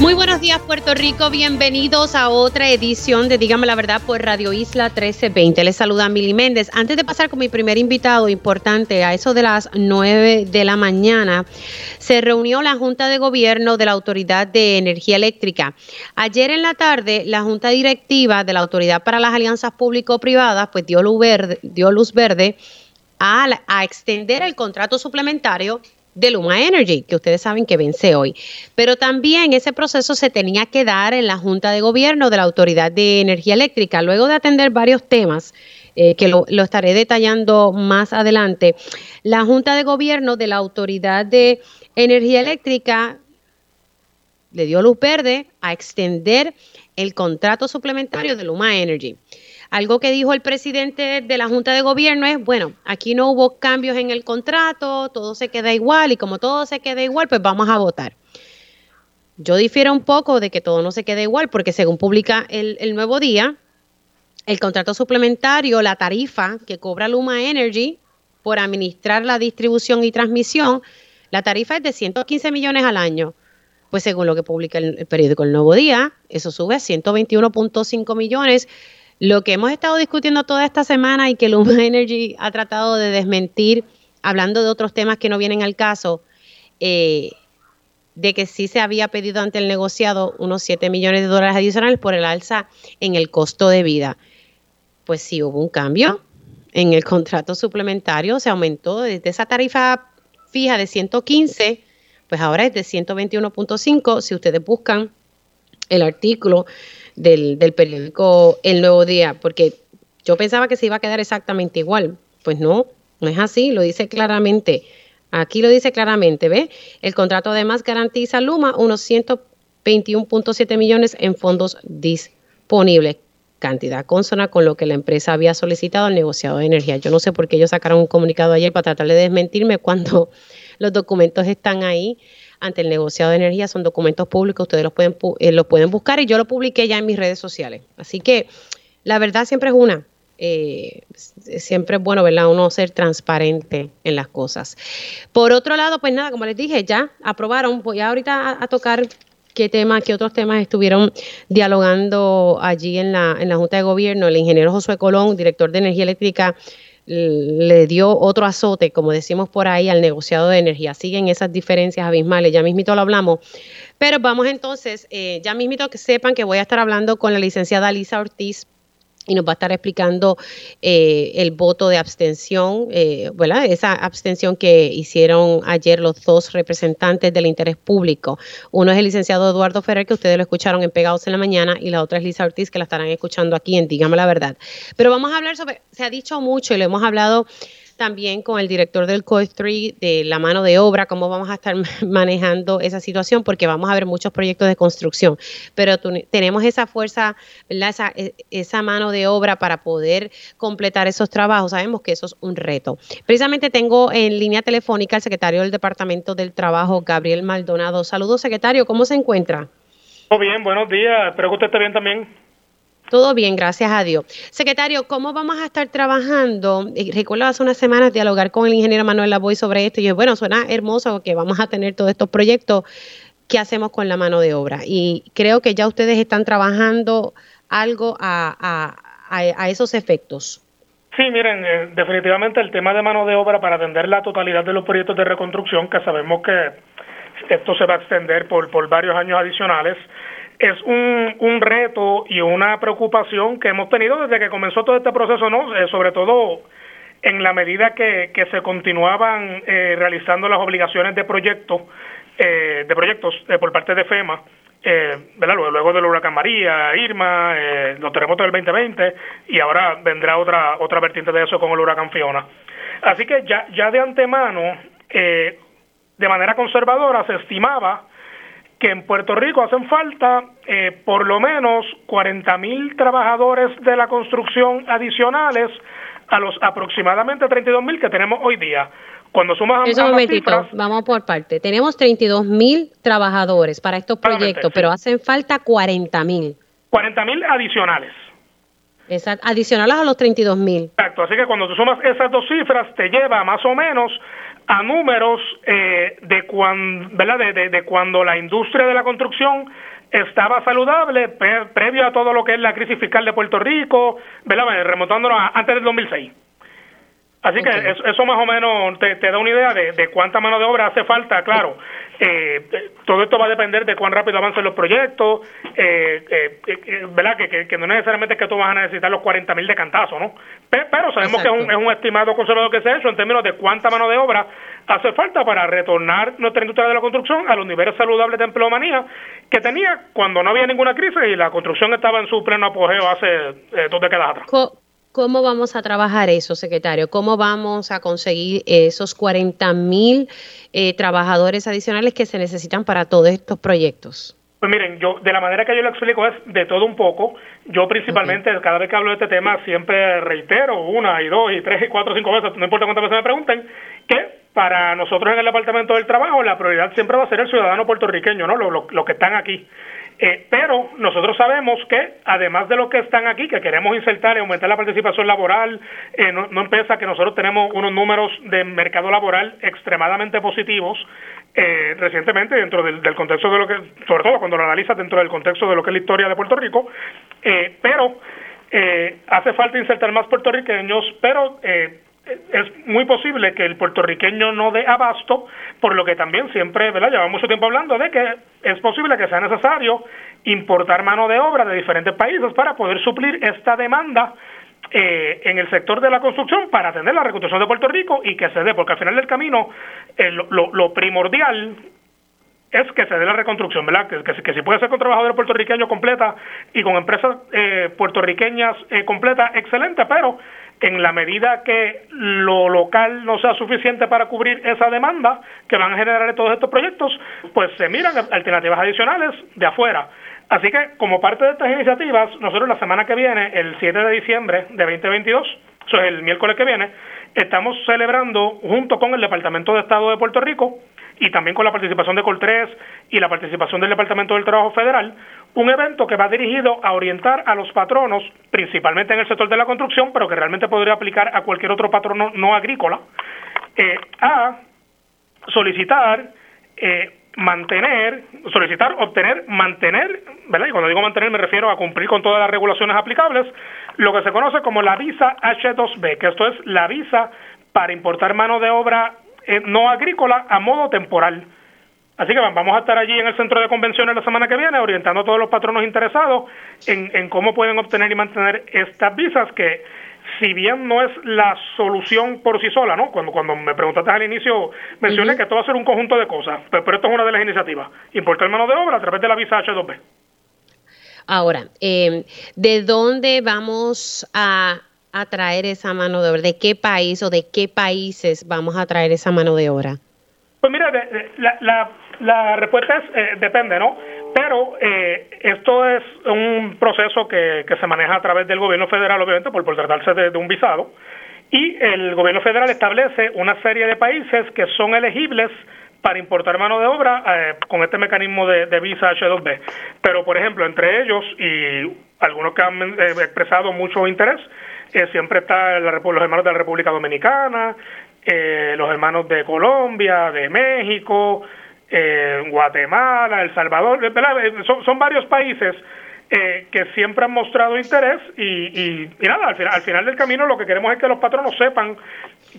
Muy buenos días Puerto Rico, bienvenidos a otra edición de Dígame la Verdad por Radio Isla 1320. Les saluda Mili Méndez. Antes de pasar con mi primer invitado importante, a eso de las 9 de la mañana, se reunió la Junta de Gobierno de la Autoridad de Energía Eléctrica. Ayer en la tarde, la Junta Directiva de la Autoridad para las Alianzas Público-Privadas pues dio luz verde, dio luz verde a, a extender el contrato suplementario de Luma Energy, que ustedes saben que vence hoy. Pero también ese proceso se tenía que dar en la Junta de Gobierno de la Autoridad de Energía Eléctrica. Luego de atender varios temas, eh, que lo, lo, estaré detallando más adelante, la Junta de Gobierno de la Autoridad de Energía Eléctrica le dio luz verde a extender el contrato suplementario de Luma Energy. Algo que dijo el presidente de la Junta de Gobierno es, bueno, aquí no hubo cambios en el contrato, todo se queda igual y como todo se queda igual, pues vamos a votar. Yo difiero un poco de que todo no se quede igual porque según publica el, nuevo día, el contrato suplementario, la tarifa que cobra Luma Energy por administrar la distribución y transmisión, la tarifa es de 115 millones al año. Pues según lo que publica el, el periódico El Nuevo Día, eso sube a 121.5 millones lo que hemos estado discutiendo toda esta semana y que Luma Energy ha tratado de desmentir, hablando de otros temas que no vienen al caso, eh, de que sí se había pedido ante el negociado unos 7 millones de dólares adicionales por el alza en el costo de vida. Pues sí hubo un cambio en el contrato suplementario, se aumentó desde esa tarifa fija de 115, pues ahora es de 121.5. Si ustedes buscan el artículo del, del periódico El Nuevo Día, porque yo pensaba que se iba a quedar exactamente igual. Pues no, no es así, lo dice claramente. Aquí lo dice claramente, ¿ve? El contrato además garantiza a Luma unos 121.7 millones en fondos disponibles, cantidad consona con lo que la empresa había solicitado al negociado de energía. Yo no sé por qué ellos sacaron un comunicado ayer para tratar de desmentirme cuando los documentos están ahí ante el negociado de energía. Son documentos públicos, ustedes los pueden, eh, pueden buscar y yo lo publiqué ya en mis redes sociales. Así que la verdad siempre es una. Eh, siempre es bueno, ¿verdad? Uno ser transparente en las cosas. Por otro lado, pues nada, como les dije, ya aprobaron. Voy ahorita a, a tocar qué temas, qué otros temas estuvieron dialogando allí en la, en la Junta de Gobierno. El ingeniero Josué Colón, director de Energía Eléctrica, le dio otro azote, como decimos por ahí, al negociado de energía. Siguen esas diferencias abismales, ya mismito lo hablamos. Pero vamos entonces, eh, ya mismito que sepan que voy a estar hablando con la licenciada Lisa Ortiz y nos va a estar explicando eh, el voto de abstención, eh, esa abstención que hicieron ayer los dos representantes del interés público. Uno es el licenciado Eduardo Ferrer, que ustedes lo escucharon en Pegados en la Mañana, y la otra es Lisa Ortiz, que la estarán escuchando aquí en Dígame la Verdad. Pero vamos a hablar sobre, se ha dicho mucho y lo hemos hablado también con el director del COE3 de la mano de obra, cómo vamos a estar manejando esa situación, porque vamos a ver muchos proyectos de construcción, pero tenemos esa fuerza, Esa, e, esa mano de obra para poder completar esos trabajos. Sabemos que eso es un reto. Precisamente tengo en línea telefónica al secretario del Departamento del Trabajo, Gabriel Maldonado. Saludos, secretario, ¿cómo se encuentra? Todo bien, buenos días. Espero que usted esté bien también. Todo bien, gracias a Dios. Secretario, ¿cómo vamos a estar trabajando? Recuerdo hace unas semanas dialogar con el ingeniero Manuel Lavoy sobre esto y yo, bueno, suena hermoso que vamos a tener todos estos proyectos. ¿Qué hacemos con la mano de obra? Y creo que ya ustedes están trabajando algo a, a, esos efectos. Sí, miren, eh, definitivamente el tema de mano de obra para atender la totalidad de los proyectos de reconstrucción, que sabemos que esto se va a extender por, por varios años adicionales, es un, un reto y una preocupación que hemos tenido desde que comenzó todo este proceso, ¿no? Eh, sobre todo en la medida que, que se continuaban eh, realizando las obligaciones de proyectos, eh, de proyectos por parte de FEMA, ¿verdad? Luego, del huracán María, Irma, los terremotos del 2020 y ahora vendrá otra otra vertiente de eso con el huracán Fiona. Así que ya ya de antemano, de manera conservadora, se estimaba que en Puerto Rico hacen falta eh, por lo menos 40 mil trabajadores de la construcción adicionales a los aproximadamente 32 mil que tenemos hoy día. Cuando sumas Eso un momentito, vamos por parte. Tenemos 32 mil trabajadores para estos proyectos, pero hacen falta 40 mil. 40 mil adicionales. Exacto, adicionales a los 32 mil. Exacto, así que cuando tú sumas esas dos cifras te lleva más o menos a números eh, de, cuando, ¿verdad? De, cuando la industria de la construcción estaba saludable previo a todo lo que es la crisis fiscal de Puerto Rico, ¿verdad? remontándonos a antes del 2006. Así que eso, más o menos te, da una idea de, cuánta mano de obra hace falta, claro. Eh, todo esto va a depender de cuán rápido avancen los proyectos, eh, eh, ¿verdad? Que, no necesariamente es que tú vas a necesitar los 40 mil de cantazo, ¿no? Pero, sabemos que es un, es un, estimado conservador que se ha hecho en términos de cuánta mano de obra hace falta para retornar nuestra industria de la construcción a los niveles saludables de empleomanía que tenía cuando no había ninguna crisis y la construcción estaba en su pleno apogeo hace dos décadas atrás. ¿Cómo vamos a trabajar eso, secretario? ¿Cómo vamos a conseguir esos 40 mil eh, trabajadores adicionales que se necesitan para todos estos proyectos? Pues miren, yo de la manera que yo lo explico es de todo un poco. Yo principalmente cada vez que hablo de este tema siempre reitero una y dos y tres y cuatro y cinco veces, no importa cuántas veces me pregunten, que para nosotros en el Departamento del Trabajo la prioridad siempre va a ser el ciudadano puertorriqueño, ¿no? Los que están aquí. Eh, pero nosotros sabemos que, además de los que están aquí, que queremos insertar y aumentar la participación laboral, eh, no, no empieza que nosotros tenemos unos números de mercado laboral extremadamente positivos eh, recientemente dentro del, contexto de lo que, sobre todo cuando lo analizas dentro del contexto de lo que es la historia de Puerto Rico, pero hace falta insertar más puertorriqueños, pero es muy posible que el puertorriqueño no dé abasto, por lo que también siempre, ¿verdad? Llevamos mucho tiempo hablando de que es posible que sea necesario importar mano de obra de diferentes países para poder suplir esta demanda eh, en el sector de la construcción para atender la reconstrucción de Puerto Rico y que se dé, porque al final del camino eh, lo, primordial es que se dé la reconstrucción, ¿verdad? Que, que, si puede ser con trabajadores puertorriqueños completa y con empresas eh, puertorriqueñas eh, completas, excelente, pero en la medida que lo local no sea suficiente para cubrir esa demanda que van a generar todos estos proyectos, pues se miran alternativas adicionales de afuera. Así que como parte de estas iniciativas, nosotros la semana que viene, el 7 de diciembre de 2022, eso es el miércoles que viene, estamos celebrando junto con el Departamento de Estado de Puerto Rico y también con la participación de Coltres y la participación del Departamento del Trabajo Federal, un evento que va dirigido a orientar a los patronos, principalmente en el sector de la construcción, pero que realmente podría aplicar a cualquier otro patrono no agrícola, eh, a solicitar, eh, mantener, solicitar, obtener, mantener, ¿verdad? Y cuando digo mantener me refiero a cumplir con todas las regulaciones aplicables, lo que se conoce como la visa H2B, que esto es la visa para importar mano de obra eh, no agrícola a modo temporal. Así que vamos a estar allí en el centro de convenciones la semana que viene orientando a todos los patronos interesados en, cómo pueden obtener y mantener estas visas que si bien no es la solución por sí sola, ¿no? Cuando, cuando me preguntaste al inicio, mencioné que esto va a ser un conjunto de cosas, pero, pero, esto es una de las iniciativas. Importar mano de obra a través de la visa H2B. Ahora, eh, ¿de dónde vamos a a traer esa mano de obra? ¿De qué país o de qué países vamos a traer esa mano de obra? Pues mira, la, la, respuesta es eh, depende, ¿no? Pero eh, esto es un proceso que, se maneja a través del gobierno federal, obviamente, por, por tratarse de, un visado, y el gobierno federal establece una serie de países que son elegibles para importar mano de obra eh, con este mecanismo de, de, visa H2B. Pero, por ejemplo, entre ellos y algunos que han expresado mucho interés, eh, siempre está los hermanos de la República Dominicana, eh, los hermanos de Colombia, de México, eh, Guatemala, El Salvador, son, son, varios países que siempre han mostrado interés y, nada, al final, al final del camino lo que queremos es que los patronos sepan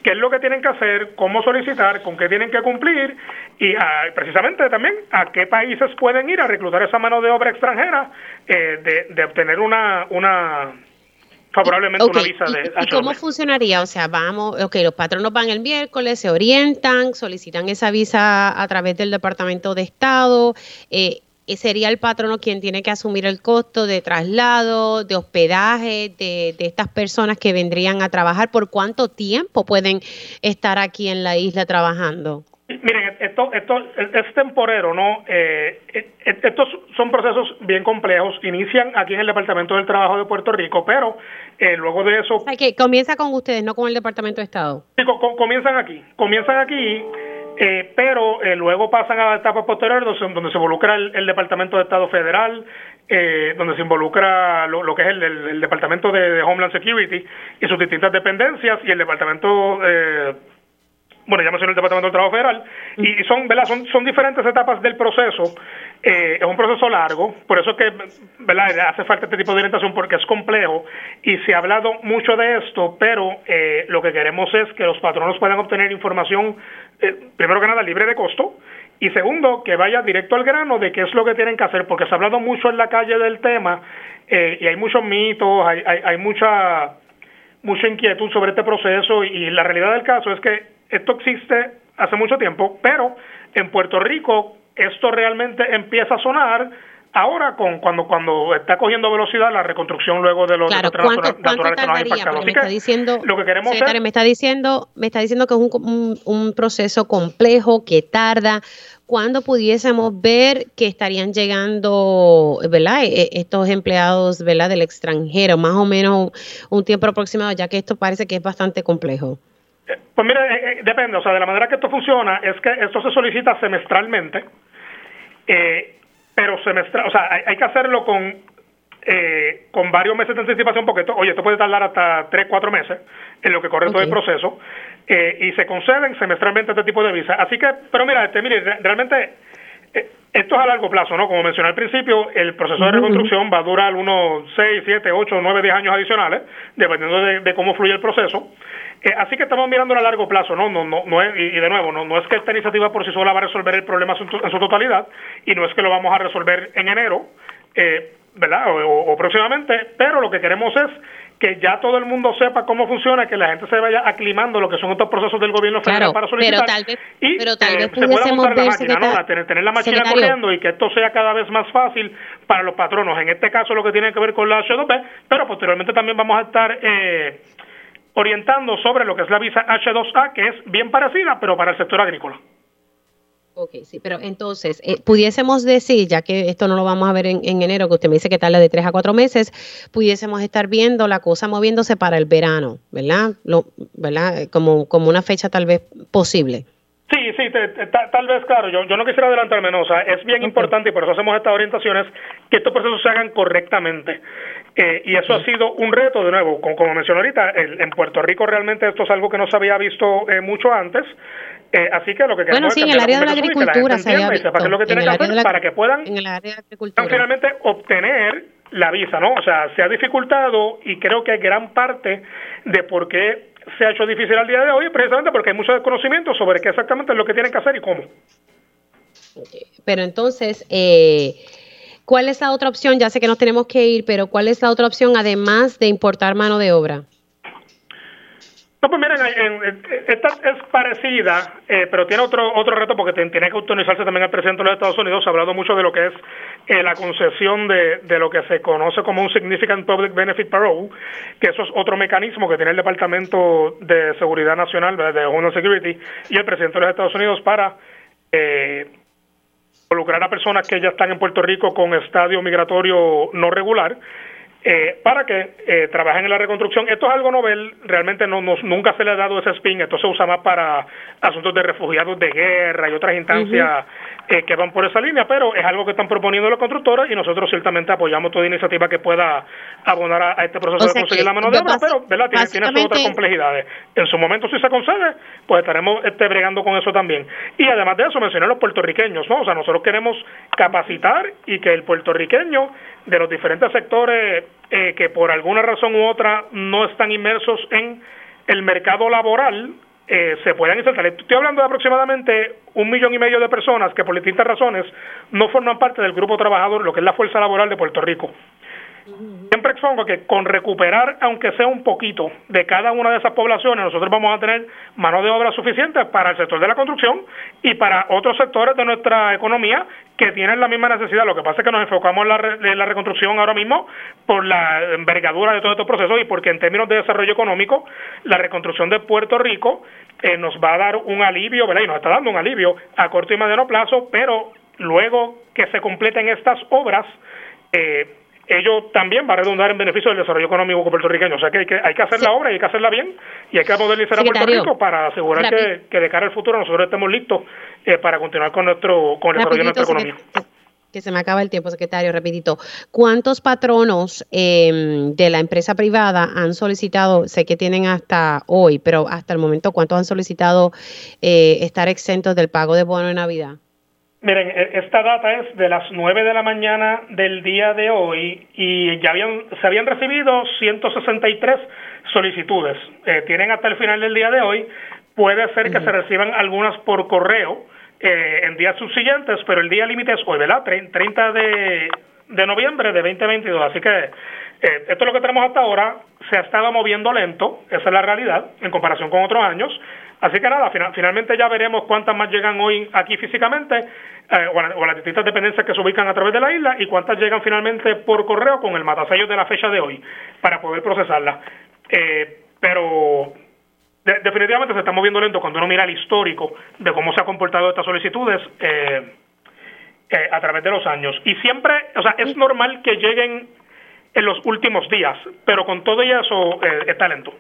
qué es lo que tienen que hacer, cómo solicitar, con qué tienen que cumplir y ah, precisamente también a qué países pueden ir a reclutar esa mano de obra extranjera de, de obtener una, una favorablemente una visa de ¿Y, cómo funcionaría? O sea, vamos, ok, los patronos van el miércoles, se orientan, solicitan esa visa a través del Departamento de Estado. Eh, sería el patrono quien tiene que asumir el costo de traslado, de hospedaje de, de, estas personas que vendrían a trabajar. ¿Por cuánto tiempo pueden estar aquí en la isla trabajando? Miren, esto, esto es temporero, ¿no? Eh, eh, estos son procesos bien complejos, inician aquí en el Departamento del Trabajo de Puerto Rico, pero eh, luego de eso... que comienza con ustedes, no con el Departamento de Estado. Comienzan aquí, comienzan aquí, pero luego pasan a la etapa posterior donde, se involucra el, Departamento de Estado Federal, donde se involucra lo, que es el, Departamento de, Homeland Security y sus distintas dependencias y el Departamento bueno, ya mencioné el Departamento del Trabajo Federal, y son, ¿verdad? Son, son diferentes etapas del proceso. Eh, es un proceso largo, por eso es que ¿verdad? hace falta este tipo de orientación porque es complejo y se ha hablado mucho de esto, pero eh, lo que queremos es que los patronos puedan obtener información, eh, primero que nada, libre de costo, y segundo, que vaya directo al grano de qué es lo que tienen que hacer, porque se ha hablado mucho en la calle del tema y hay muchos mitos, hay, hay, hay mucha mucha inquietud sobre este proceso y la realidad del caso es que esto existe hace mucho tiempo, pero en Puerto Rico esto realmente empieza a sonar ahora con cuando cuando está cogiendo velocidad la reconstrucción luego de los claro, ¿cuánto, naturales que nos impactado. me está diciendo, lo que queremos me está diciendo me está diciendo que es un, un, proceso complejo que tarda. ¿Cuándo pudiésemos ver que estarían llegando, verdad, e, e, estos empleados, verdad, del extranjero, más o menos un tiempo aproximado, ya que esto parece que es bastante complejo? Pues mire, eh, eh, depende, o sea, de la manera que esto funciona es que esto se solicita semestralmente, eh, pero semestral, o sea, hay, que hacerlo con eh, con varios meses de anticipación, porque esto, oye, esto puede tardar hasta 3, 4 meses en lo que corre todo el proceso, y se conceden semestralmente este tipo de visa. Así que, pero mira, este, mire, realmente esto es a largo plazo, ¿no? Como mencioné al principio, el proceso de reconstrucción va a durar unos 6, 7, 8, 9, 10 años adicionales, dependiendo de cómo fluye el proceso. Eh, así que estamos mirando a largo plazo, ¿no? no, no, no es, y, de nuevo, no, no es que esta iniciativa por sí sola va a resolver el problema en su, totalidad y no es que lo vamos a resolver en enero, eh, ¿verdad? O, próximamente, pero lo que queremos es que ya todo el mundo sepa cómo funciona, que la gente se vaya aclimando lo que son estos procesos del gobierno federal para solicitar pero tal vez, y pero tal vez eh, se pueda montar la máquina, ¿no? tener, tener, la máquina corriendo y que esto sea cada vez más fácil para los patronos. En este caso lo que tiene que ver con la H2B, pero posteriormente también vamos a estar eh, orientando sobre lo que es la visa H2A, que es bien parecida, pero para el sector agrícola. Ok, sí, pero entonces, eh, pudiésemos decir, ya que esto no lo vamos a ver en, enero, que usted me dice que tarda de tres a cuatro meses, pudiésemos estar viendo la cosa moviéndose para el verano, ¿verdad? Lo, ¿verdad? Como, como una fecha tal vez posible. Sí, sí, tal vez, claro, yo, yo no quisiera adelantarme, no, o sea, es bien importante y por eso hacemos estas orientaciones, que estos procesos se hagan correctamente. Eh, y eso ha sido un reto, de nuevo, como, como mencioné ahorita, en Puerto Rico realmente esto es algo que no se había visto eh, mucho antes. Eh, así que lo que queremos bueno, sí, en el área de la agricultura se había visto. Lo que tiene que hacer para que puedan finalmente obtener la visa, ¿no? O sea, se ha dificultado y creo que hay gran parte de por qué se ha hecho difícil al día de hoy precisamente porque hay mucho desconocimiento sobre qué exactamente es lo que tienen que hacer y cómo. Pero entonces, eh, ¿cuál es la otra opción? Ya sé que nos tenemos que ir, pero ¿cuál es la otra opción además de importar mano de obra? No, pues miren, esta es parecida, eh, pero tiene otro otro reto porque tiene que autorizarse también el presidente de los Estados Unidos. Se ha hablado mucho de lo que es eh, la concesión de, de lo que se conoce como un Significant Public Benefit Parole, que eso es otro mecanismo que tiene el Departamento de Seguridad Nacional, de Homeland Security, y el presidente de los Estados Unidos para eh, involucrar a personas que ya están en Puerto Rico con estadio migratorio no regular eh, para que eh, trabajen en la reconstrucción. Esto es algo novel, realmente no, nunca se le ha dado ese spin, esto se usa más para asuntos de refugiados de guerra y otras instancias eh, que van por esa línea, pero es algo que están proponiendo los constructores y nosotros ciertamente apoyamos toda iniciativa que pueda abonar a, este proceso de conseguir la mano de obra, pero ¿verdad? Tiene, tiene sus otras complejidades. En su momento, si se concede, pues estaremos este, bregando con eso también. Y además de eso, mencioné a los puertorriqueños, ¿no? O sea, nosotros queremos capacitar y que el puertorriqueño de los diferentes sectores eh, que por alguna razón u otra no están inmersos en el mercado laboral eh, se puedan insertar. Estoy hablando de aproximadamente un millón y medio de personas que por distintas razones no forman parte del grupo trabajador, lo que es la fuerza laboral de Puerto Rico. Siempre expongo que con recuperar, aunque sea un poquito, de cada una de esas poblaciones, nosotros vamos a tener mano de obra suficiente para el sector de la construcción y para otros sectores de nuestra economía que tienen la misma necesidad. Lo que pasa es que nos enfocamos en la, reconstrucción ahora mismo por la envergadura de todos estos procesos y porque en términos de desarrollo económico, la reconstrucción de Puerto Rico eh, nos va a dar un alivio, ¿verdad? Y nos está dando un alivio a corto y mediano plazo, pero luego que se completen estas obras, eh, ello también va a redundar en beneficio del desarrollo económico puertorriqueño. O sea que hay que, hay que hacer la obra y hay que hacerla bien y hay que modernizar a Puerto Rico para asegurar que, de cara al futuro nosotros estemos listos eh, para continuar con nuestro con el desarrollo de nuestra economía. Que, se me acaba el tiempo, secretario, repetito. ¿Cuántos patronos em, de la empresa privada han solicitado, sé que tienen hasta hoy, pero hasta el momento, cuántos han solicitado eh, estar exentos del pago de bono de Navidad? Miren, e, esta data es de las 9 de la mañana del día de hoy y ya habían, se habían recibido 163 solicitudes. Eh, tienen hasta el final del día de hoy. Puede ser que se reciban algunas por correo eh, en días subsiguientes, pero el día límite es hoy, ¿verdad? 30 de, de noviembre de 2022. Así que eh, esto es lo que tenemos hasta ahora. Se ha estado moviendo lento, esa es la realidad, en comparación con otros años. Así que nada, finalmente ya veremos cuántas más llegan hoy aquí físicamente, eh, o, a, las distintas dependencias que se ubican a través de la isla, y cuántas llegan finalmente por correo con el matasello de la fecha de hoy, para poder procesarlas. Eh, pero definitivamente se está moviendo lento cuando uno mira el histórico de cómo se han comportado estas solicitudes eh, a través de los años. Y siempre, o sea, es normal que lleguen en los últimos días, pero con todo eso está lento.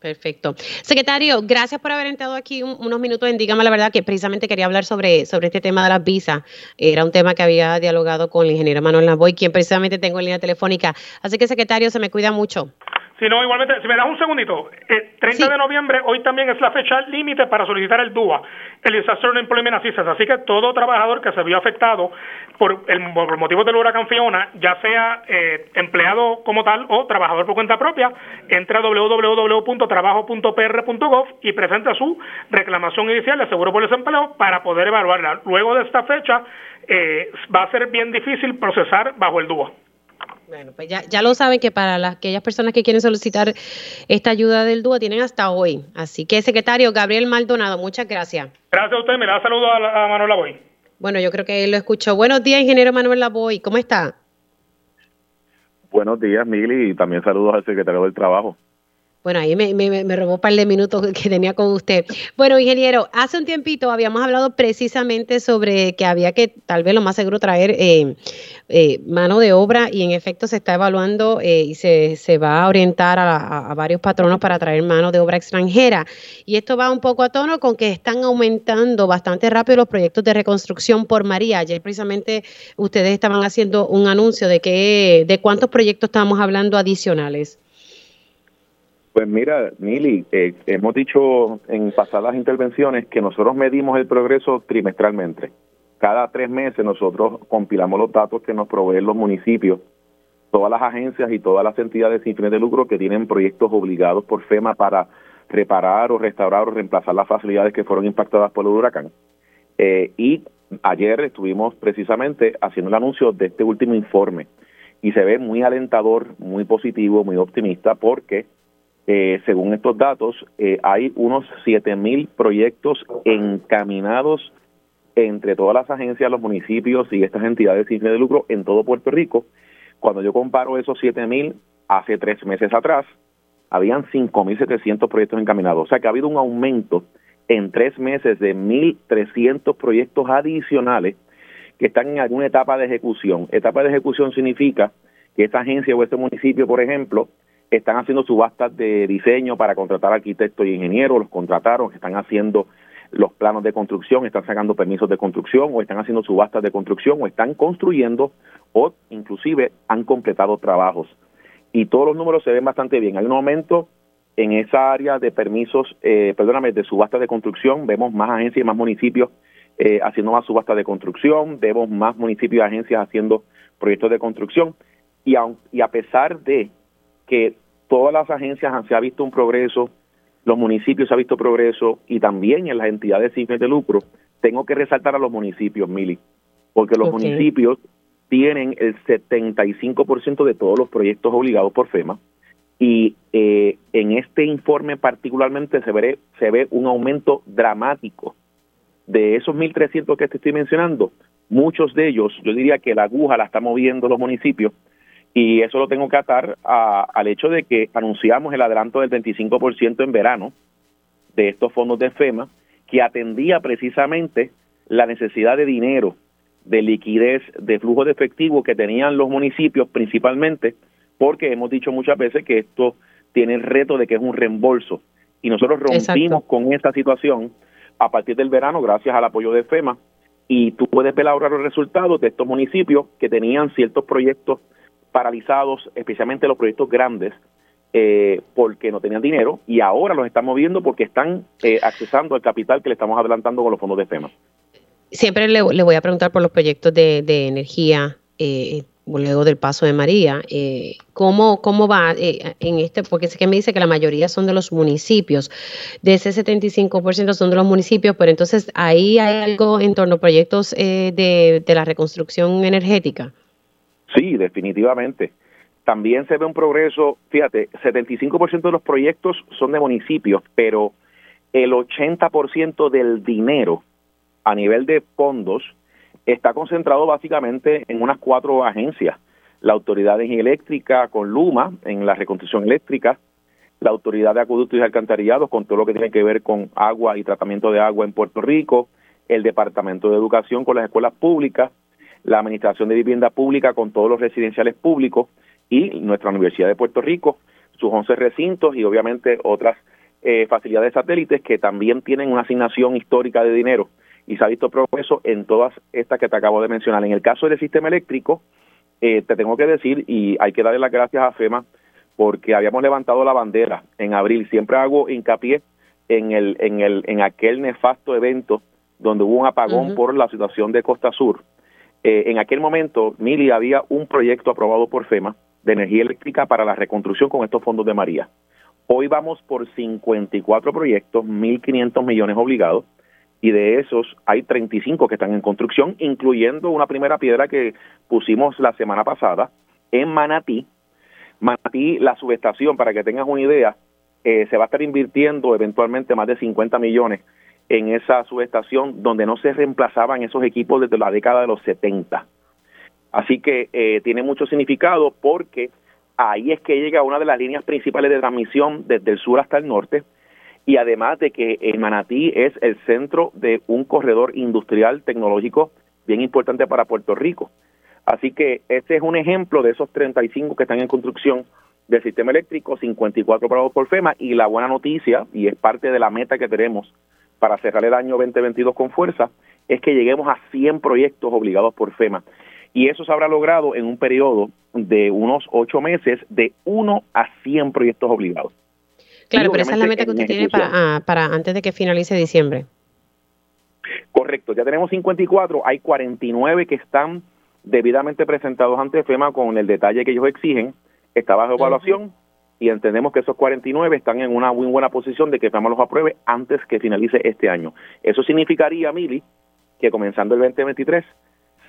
Perfecto. Secretario, gracias por haber entrado aquí unos minutos en Dígame la verdad, que precisamente quería hablar sobre, sobre este tema de las visas. Era un tema que había dialogado con el ingeniero Manuel Lavoy, quien precisamente tengo en línea telefónica. Así que, secretario, se me cuida mucho. Si no, igualmente, si me das un segundito, eh, 30 de noviembre, hoy también es la fecha límite para solicitar el DUA, el Disaster Employment Assistance. Así que todo trabajador que se vio afectado por, el, por motivos del huracán Fiona, ya sea eh, empleado como tal o trabajador por cuenta propia, entra a www.trabajo.pr.gov y presenta su reclamación inicial de seguro por desempleo para poder evaluarla. Luego de esta fecha, eh, va a ser bien difícil procesar bajo el DUA. Bueno, pues ya, ya lo saben que para las, aquellas personas que quieren solicitar esta ayuda del DUA tienen hasta hoy. Así que, secretario Gabriel Maldonado, muchas gracias. Gracias a usted, me da saludo a, a Manuel Lavoy. Bueno, yo creo que él lo escuchó. Buenos días, ingeniero Manuel Lavoy, ¿cómo está? Buenos días, Mili, y también saludos al secretario del Trabajo. Bueno, ahí me, me, me, robó un par de minutos que tenía con usted. Bueno, ingeniero, hace un tiempito habíamos hablado precisamente sobre que había que tal vez lo más seguro traer eh, eh, mano de obra y en efecto se está evaluando eh, y se, se, va a orientar a, varios patronos para traer mano de obra extranjera. Y esto va un poco a tono con que están aumentando bastante rápido los proyectos de reconstrucción por María. Ayer precisamente ustedes estaban haciendo un anuncio de que de cuántos proyectos estamos hablando adicionales. Pues mira, Mili, eh, hemos dicho en pasadas intervenciones que nosotros medimos el progreso trimestralmente. Cada tres meses nosotros compilamos los datos que nos proveen los municipios, todas las agencias y todas las entidades sin fines de lucro que tienen proyectos obligados por FEMA para reparar o restaurar o reemplazar las facilidades que fueron impactadas por el huracán. Eh, y ayer estuvimos precisamente haciendo el anuncio de este último informe y se ve muy alentador, muy positivo, muy optimista porque eh, según estos datos, eh, hay unos 7.000 proyectos encaminados entre todas las agencias, los municipios y estas entidades sin fines de lucro en todo Puerto Rico. Cuando yo comparo esos 7.000 hace tres meses atrás, habían 5.700 proyectos encaminados. O sea que ha habido un aumento en tres meses de 1.300 proyectos adicionales que están en alguna etapa de ejecución. Etapa de ejecución significa que esta agencia o este municipio, por ejemplo, están haciendo subastas de diseño para contratar arquitectos y ingenieros, los contrataron, están haciendo los planos de construcción, están sacando permisos de construcción o están haciendo subastas de construcción o están construyendo o inclusive han completado trabajos. Y todos los números se ven bastante bien. Hay un aumento en esa área de permisos, eh, perdóname, de subastas de construcción, vemos más agencias y más municipios eh, haciendo más subastas de construcción, vemos más municipios y agencias haciendo proyectos de construcción. Y y a pesar de que todas las agencias se ha visto un progreso, los municipios se ha visto progreso y también en las entidades sin fines de lucro. Tengo que resaltar a los municipios, Mili, porque los municipios tienen el 75% de todos los proyectos obligados por FEMA y eh, en este informe particularmente se ve, se ve un aumento dramático de esos 1.300 que te estoy mencionando. Muchos de ellos, yo diría que la aguja la está moviendo los municipios y eso lo tengo que atar al hecho de que anunciamos el adelanto del 25% en verano de estos fondos de FEMA que atendía precisamente la necesidad de dinero, de liquidez, de flujo de efectivo que tenían los municipios principalmente, porque hemos dicho muchas veces que esto tiene el reto de que es un reembolso. Y nosotros rompimos con esta situación a partir del verano gracias al apoyo de FEMA y tú puedes ver ahora los resultados de estos municipios que tenían ciertos proyectos paralizados, especialmente los proyectos grandes, eh, porque no tenían dinero y ahora los están moviendo porque están eh, accesando al capital que le estamos adelantando con los fondos de FEMA. Siempre le, voy a preguntar por los proyectos de, energía. Eh, luego del paso de María, eh, ¿cómo, ¿cómo va en este? Porque sé que me dice que la mayoría son de los municipios, de ese 75% son de los municipios, pero entonces ahí hay algo en torno a proyectos de, de la reconstrucción energética. Sí, definitivamente también se ve un progreso, fíjate, 75% de los proyectos son de municipios, pero el 80% del dinero a nivel de fondos está concentrado básicamente en unas cuatro agencias. La Autoridad de Energía Eléctrica con Luma en la reconstrucción eléctrica, la Autoridad de Acueductos y Alcantarillados con todo lo que tiene que ver con agua y tratamiento de agua en Puerto Rico, el Departamento de Educación con las escuelas públicas, la Administración de Vivienda Pública con todos los residenciales públicos y nuestra Universidad de Puerto Rico, sus 11 recintos y obviamente otras eh, facilidades satélites que también tienen una asignación histórica de dinero y se ha visto progreso en todas estas que te acabo de mencionar. En el caso del sistema eléctrico, eh, te tengo que decir, y hay que darle las gracias a FEMA, porque habíamos levantado la bandera en abril. Siempre hago hincapié en, el, en, el, en aquel nefasto evento donde hubo un apagón por la situación de Costa Sur. Eh, en aquel momento, Mili, había un proyecto aprobado por FEMA de energía eléctrica para la reconstrucción con estos fondos de María. Hoy vamos por 54 proyectos, 1.500 millones obligados, y de esos hay 35 que están en construcción, incluyendo una primera piedra que pusimos la semana pasada en Manatí. Manatí, la subestación, para que tengas una idea, eh, se va a estar invirtiendo eventualmente más de 50 millones en esa subestación donde no se reemplazaban esos equipos desde la década de los 70. Así que eh, tiene mucho significado porque ahí es que llega una de las líneas principales de transmisión desde el sur hasta el norte y además de que el Manatí es el centro de un corredor industrial tecnológico bien importante para Puerto Rico. Así que este es un ejemplo de esos 35 que están en construcción del sistema eléctrico, 54 parados por FEMA y la buena noticia, y es parte de la meta que tenemos para cerrar el año 2022 con fuerza, es que lleguemos a 100 proyectos obligados por FEMA y eso se habrá logrado en un periodo de unos ocho meses de uno a 100 proyectos obligados. Claro, pero esa es la meta que usted tiene para, ah, para antes de que finalice diciembre. Correcto, ya tenemos 54, hay 49 que están debidamente presentados ante FEMA con el detalle que ellos exigen, está bajo evaluación y entendemos que esos 49 están en una muy buena posición de que FEMA los apruebe antes que finalice este año. Eso significaría, Mili, que comenzando el 2023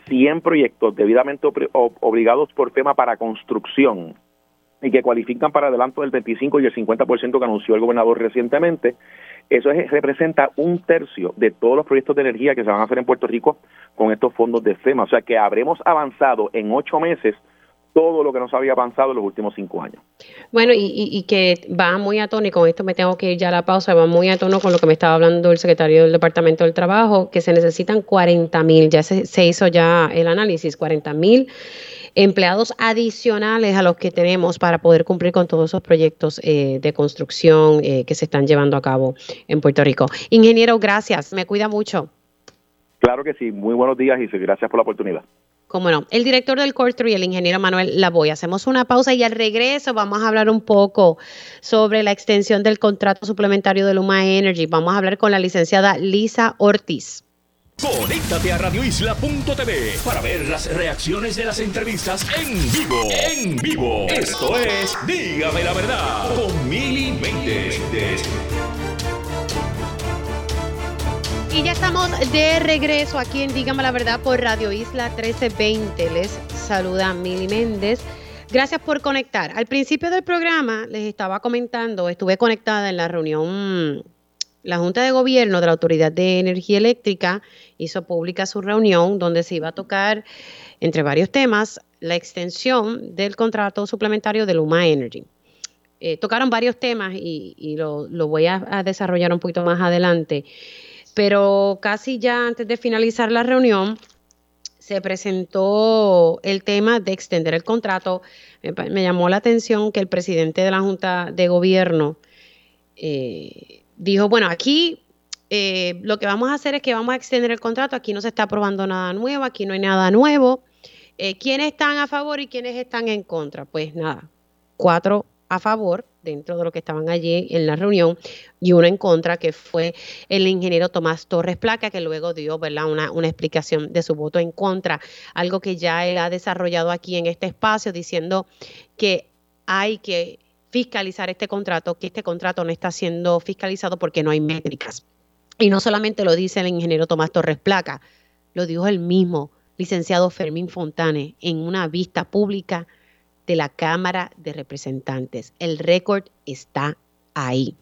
100 proyectos debidamente obligados por FEMA para construcción y que cualifican para adelanto del 25 y el 50% que anunció el gobernador recientemente, eso representa un tercio de todos los proyectos de energía que se van a hacer en Puerto Rico con estos fondos de FEMA. O sea que habremos avanzado en ocho meses todo lo que nos había avanzado en los últimos cinco años. Bueno, y, que va muy a tono, y con esto me tengo que ir ya a la pausa, va muy a tono con lo que me estaba hablando el secretario del Departamento del Trabajo, que se necesitan 40 mil, ya se, hizo ya el análisis, 40 mil empleados adicionales a los que tenemos para poder cumplir con todos esos proyectos eh, de construcción eh, que se están llevando a cabo en Puerto Rico. Ingeniero, gracias, me cuida mucho. Claro que sí, muy buenos días y gracias por la oportunidad. Cómo no. El director del Core y el ingeniero Manuel Lavoy. Hacemos una pausa y al regreso vamos a hablar un poco sobre la extensión del contrato suplementario de Luma Energy. Vamos a hablar con la licenciada Lisa Ortiz. Conéctate a radioisla.tv para ver las reacciones de las entrevistas en vivo. En vivo. Esto es Dígame la verdad con Mili Y ya estamos de regreso aquí en Dígame la Verdad por Radio Isla 1320. Les saluda Mili Méndez. Gracias por conectar. Al principio del programa les estaba comentando, estuve conectada en la reunión, la Junta de Gobierno de la Autoridad de Energía Eléctrica hizo pública su reunión donde se iba a tocar, entre varios temas, la extensión del contrato suplementario de Luma Energy. Eh, tocaron varios temas y, lo, voy a, desarrollar un poquito más adelante, pero casi ya antes de finalizar la reunión se presentó el tema de extender el contrato. Me, llamó la atención que el presidente de la Junta de Gobierno eh, dijo, bueno, aquí eh, lo que vamos a hacer es que vamos a extender el contrato, aquí no se está aprobando nada nuevo, aquí no hay nada nuevo. ¿Quiénes están a favor y quiénes están en contra? Pues nada, cuatro a favor dentro de lo que estaban allí en la reunión y uno en contra, que fue el ingeniero Tomás Torres Placa, que luego dio. Una, una explicación de su voto en contra, algo que ya él ha desarrollado aquí en este espacio, diciendo que hay que fiscalizar este contrato, que este contrato no está siendo fiscalizado porque no hay métricas. Y no solamente lo dice el ingeniero Tomás Torres Placa, lo dijo el mismo licenciado Fermín Fontane en una vista pública de la Cámara de Representantes. El récord está ahí.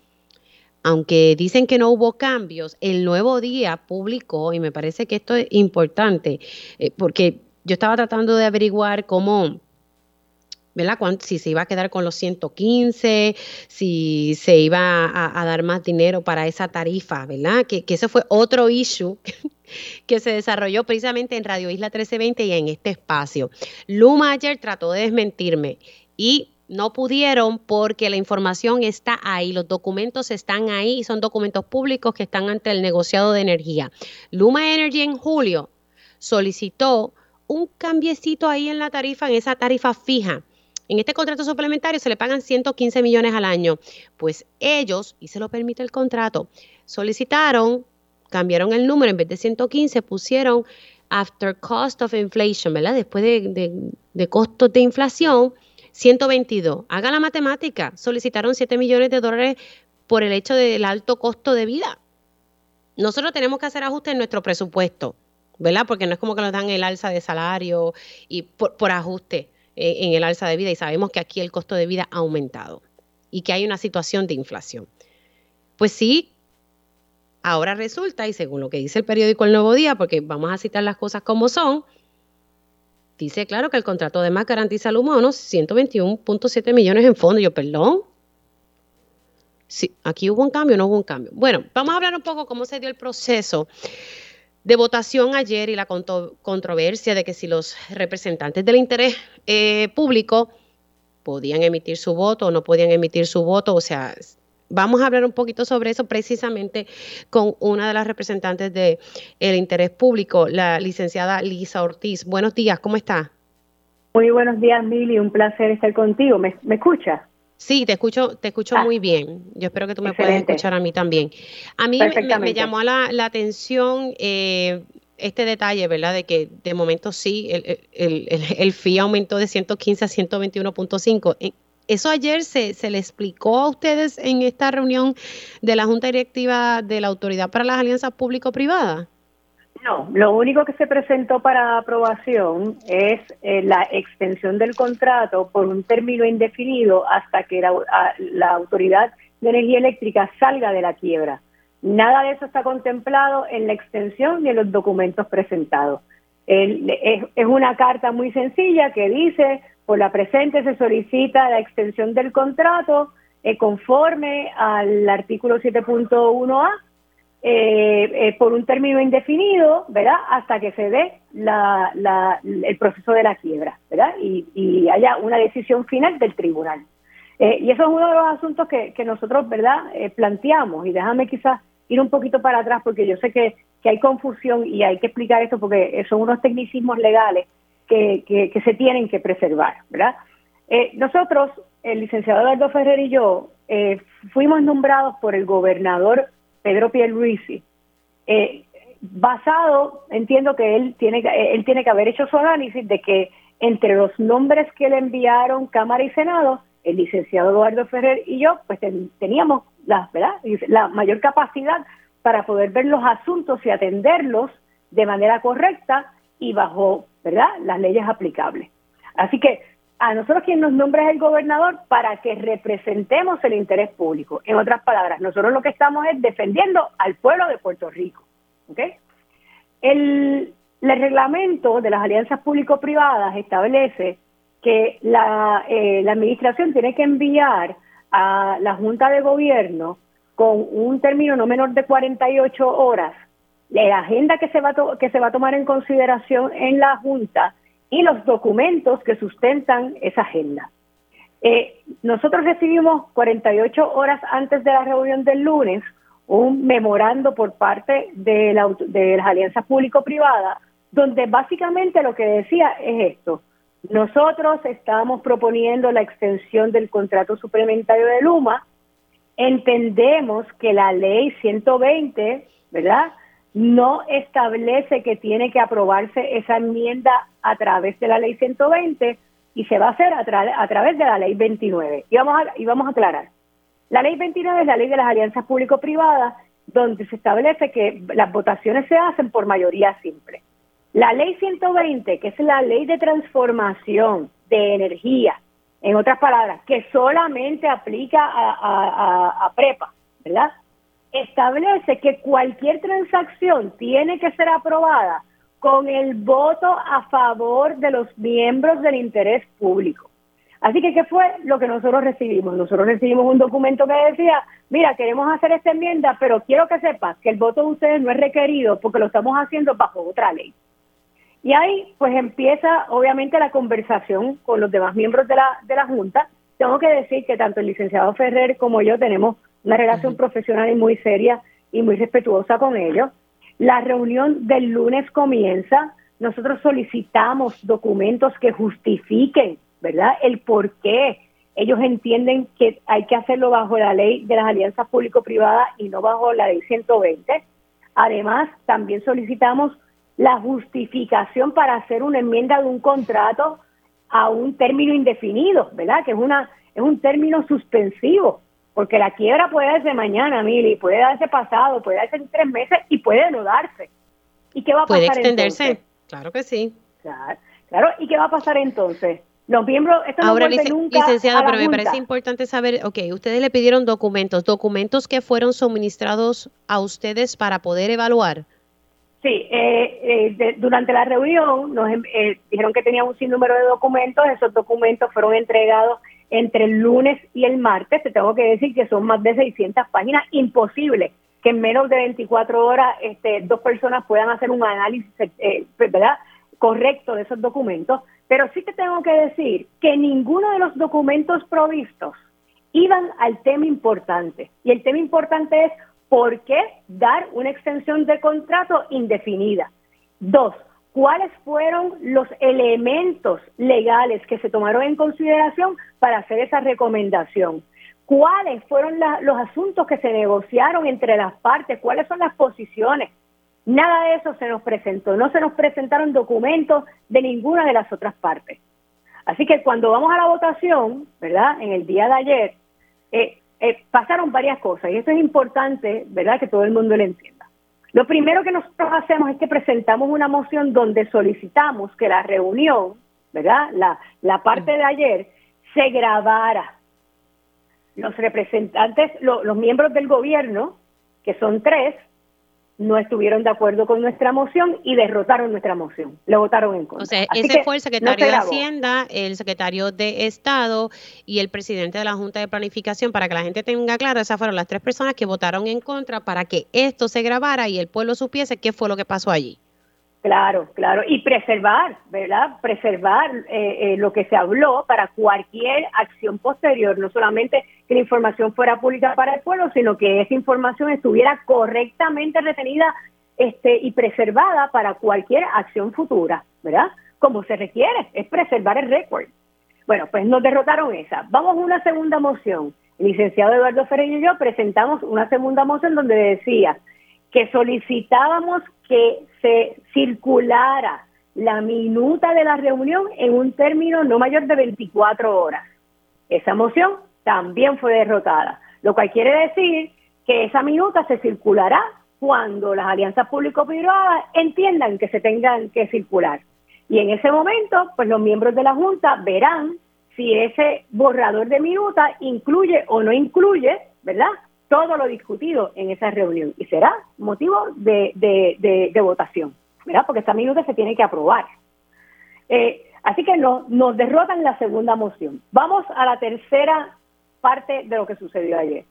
Aunque dicen que no hubo cambios, el nuevo día publicó, y me parece que esto es importante, eh, porque yo estaba tratando de averiguar cómo, ¿verdad? si se iba a quedar con los 115, si se iba a, dar más dinero para esa tarifa, ¿verdad? Que, que ese fue otro issue que se desarrolló precisamente en Radio Isla 1320 y en este espacio. Luma ayer trató de desmentirme y no pudieron porque la información está ahí, los documentos están ahí son documentos públicos que están ante el negociado de energía. Luma Energy en julio solicitó un cambiecito ahí en la tarifa, en esa tarifa fija. En este contrato suplementario se le pagan 115 millones al año. Pues ellos, y se lo permite el contrato, solicitaron cambiaron el número, en vez de 115 pusieron after cost of inflation, ¿verdad? Después de, costos de inflación, 122. Haga la matemática, solicitaron 7 millones de dólares por el hecho del alto costo de vida. Nosotros tenemos que hacer ajustes en nuestro presupuesto, ¿verdad? Porque no es como que nos dan el alza de salario y por, por ajuste eh, en el alza de vida y sabemos que aquí el costo de vida ha aumentado y que hay una situación de inflación. Pues sí, Ahora resulta, y según lo que dice el periódico El Nuevo Día, porque vamos a citar las cosas como son, dice claro que el contrato de más garantiza al humano 121.7 millones en fondo. Yo, perdón. Sí, aquí hubo un cambio, no hubo un cambio. Bueno, vamos a hablar un poco cómo se dio el proceso de votación ayer y la controversia de que si los representantes del interés eh, público podían emitir su voto o no podían emitir su voto, o sea, Vamos a hablar un poquito sobre eso precisamente con una de las representantes del el interés público, la licenciada Lisa Ortiz. Buenos días, ¿cómo está? Muy buenos días, Mili, un placer estar contigo. ¿Me, me escuchas? Sí, te escucho, te escucho ah. muy bien. Yo espero que tú me puedas escuchar a mí también. A mí me, llamó la, la atención eh, este detalle, ¿verdad? De que de momento sí, el, el, el, el aumentó de 115 a 121.5. ¿Eso ayer se, se le explicó a ustedes en esta reunión de la Junta Directiva de la Autoridad para las Alianzas Público-Privadas? No, lo único que se presentó para aprobación es eh, la extensión del contrato por un término indefinido hasta que la, la, Autoridad de Energía Eléctrica salga de la quiebra. Nada de eso está contemplado en la extensión ni en los documentos presentados. es, es una carta muy sencilla que dice por la presente se solicita la extensión del contrato eh, conforme al artículo 7.1a eh, eh, por un término indefinido, ¿verdad? Hasta que se dé el proceso de la quiebra, ¿verdad? Y, haya una decisión final del tribunal. y eso es uno de los asuntos que, nosotros, ¿verdad?, planteamos. Y déjame quizás ir un poquito para atrás porque yo sé que, que hay confusión y hay que explicar esto porque son unos tecnicismos legales que, se tienen que preservar, ¿verdad? Eh, nosotros, el licenciado Eduardo Ferrer y yo, eh, fuimos nombrados por el gobernador Pedro Pierluisi, eh, basado, entiendo que él tiene, él tiene que haber hecho su análisis de que entre los nombres que le enviaron Cámara y Senado, el licenciado Eduardo Ferrer y yo, pues teníamos la, ¿verdad? la mayor capacidad para poder ver los asuntos y atenderlos de manera correcta y bajo ¿verdad? las leyes aplicables. Así que a nosotros quien nos nombra es el gobernador para que representemos el interés público. En otras palabras, nosotros lo que estamos es defendiendo al pueblo de Puerto Rico. El, reglamento de las alianzas público-privadas establece que la, eh, la administración tiene que enviar a la Junta de Gobierno con un término no menor de 48 horas la agenda que se va que se va a tomar en consideración en la Junta y los documentos que sustentan esa agenda. Eh, nosotros recibimos 48 horas antes de la reunión del lunes un memorando por parte de, la, de las alianzas público-privadas, donde básicamente lo que decía es esto. Nosotros estábamos proponiendo la extensión del contrato suplementario de Luma. Entendemos que la ley 120, ¿verdad? No establece que tiene que aprobarse esa enmienda a través de la ley 120 y se va a hacer a, través de la ley 29. Y vamos, a, y vamos a aclarar. La ley 29 es la ley de las alianzas público-privadas, donde se establece que las votaciones se hacen por mayoría simple. La ley 120, que es la ley de transformación de energía, en otras palabras, que solamente aplica a, a PREPA, ¿verdad? Establece que cualquier transacción tiene que ser aprobada con el voto a favor de los miembros del interés público. Así que, ¿qué fue lo que nosotros recibimos? Nosotros recibimos un documento que decía, mira, queremos hacer esta enmienda, pero quiero que sepas que el voto de ustedes no es requerido porque lo estamos haciendo bajo otra ley. Y ahí, pues empieza, obviamente, la conversación con los demás miembros de la, de la Junta. Tengo que decir que tanto el licenciado Ferrer como yo tenemos una relación profesional y muy seria y muy respetuosa con ellos. La reunión del lunes comienza, nosotros solicitamos documentos que justifiquen, ¿verdad?, el por qué ellos entienden que hay que hacerlo bajo la ley de las alianzas público-privadas y no bajo la ley 120. Además, también solicitamos la justificación para hacer una enmienda de un contrato a un término indefinido, ¿verdad? Que es una es un término suspensivo porque la quiebra puede darse mañana, Mili, puede darse pasado, puede darse en tres meses y puede no darse. ¿Y qué va a pasar Puede extenderse, claro que sí. Claro, ¿y qué va a pasar entonces? Los miembros, esto Ahora, no licenciado, pero me parece importante saber, ok, ustedes le pidieron documentos, documentos que fueron suministrados a ustedes para poder evaluar. Sí, eh, eh, durante la reunión nos eh, dijeron que tenían un sinnúmero de documentos, esos documentos fueron entregados entre el lunes y el martes, te tengo que decir que son más de 600 páginas, imposible que en menos de 24 horas este, dos personas puedan hacer un análisis eh, ¿verdad? correcto de esos documentos, pero sí te tengo que decir que ninguno de los documentos provistos iban al tema importante. Y el tema importante es por qué dar una extensión de contrato indefinida. Dos, cuáles fueron los elementos legales que se tomaron en consideración para hacer esa recomendación, cuáles fueron los asuntos que se negociaron entre las partes, cuáles son las posiciones. Nada de eso se nos presentó, no se nos presentaron documentos de ninguna de las otras partes. Así que cuando vamos a la votación, ¿verdad? En el día de ayer, eh, eh, pasaron varias cosas y eso es importante, ¿verdad? Que todo el mundo lo entienda. Lo primero que nosotros hacemos es que presentamos una moción donde solicitamos que la reunión, ¿verdad? La, la parte de ayer se grabara. Los representantes, los miembros del gobierno, que son tres, no estuvieron de acuerdo con nuestra moción y derrotaron nuestra moción. Le votaron en contra. O sea, ese fue el secretario de Hacienda, el secretario de Estado y el presidente de la Junta de Planificación. Para que la gente tenga claro, esas fueron las tres personas que votaron en contra para que esto se grabara y el pueblo supiese qué fue lo que pasó allí. Claro, claro, y preservar, ¿verdad? Preservar eh, eh, lo que se habló para cualquier acción posterior, no solamente que la información fuera pública para el pueblo, sino que esa información estuviera correctamente retenida este, y preservada para cualquier acción futura, ¿verdad? Como se requiere, es preservar el récord. Bueno, pues nos derrotaron esa. Vamos a una segunda moción. El licenciado Eduardo Ferreira y yo presentamos una segunda moción donde decía que solicitábamos que se circulara la minuta de la reunión en un término no mayor de 24 horas. Esa moción también fue derrotada, lo cual quiere decir que esa minuta se circulará cuando las alianzas público-privadas entiendan que se tengan que circular. Y en ese momento, pues los miembros de la Junta verán si ese borrador de minuta incluye o no incluye, ¿verdad? Todo lo discutido en esa reunión y será motivo de, de, votación, ¿verdad? Porque esta minuta se tiene que aprobar. Eh, así que no, nos derrotan la segunda moción. Vamos a la tercera parte de lo que sucedió ayer.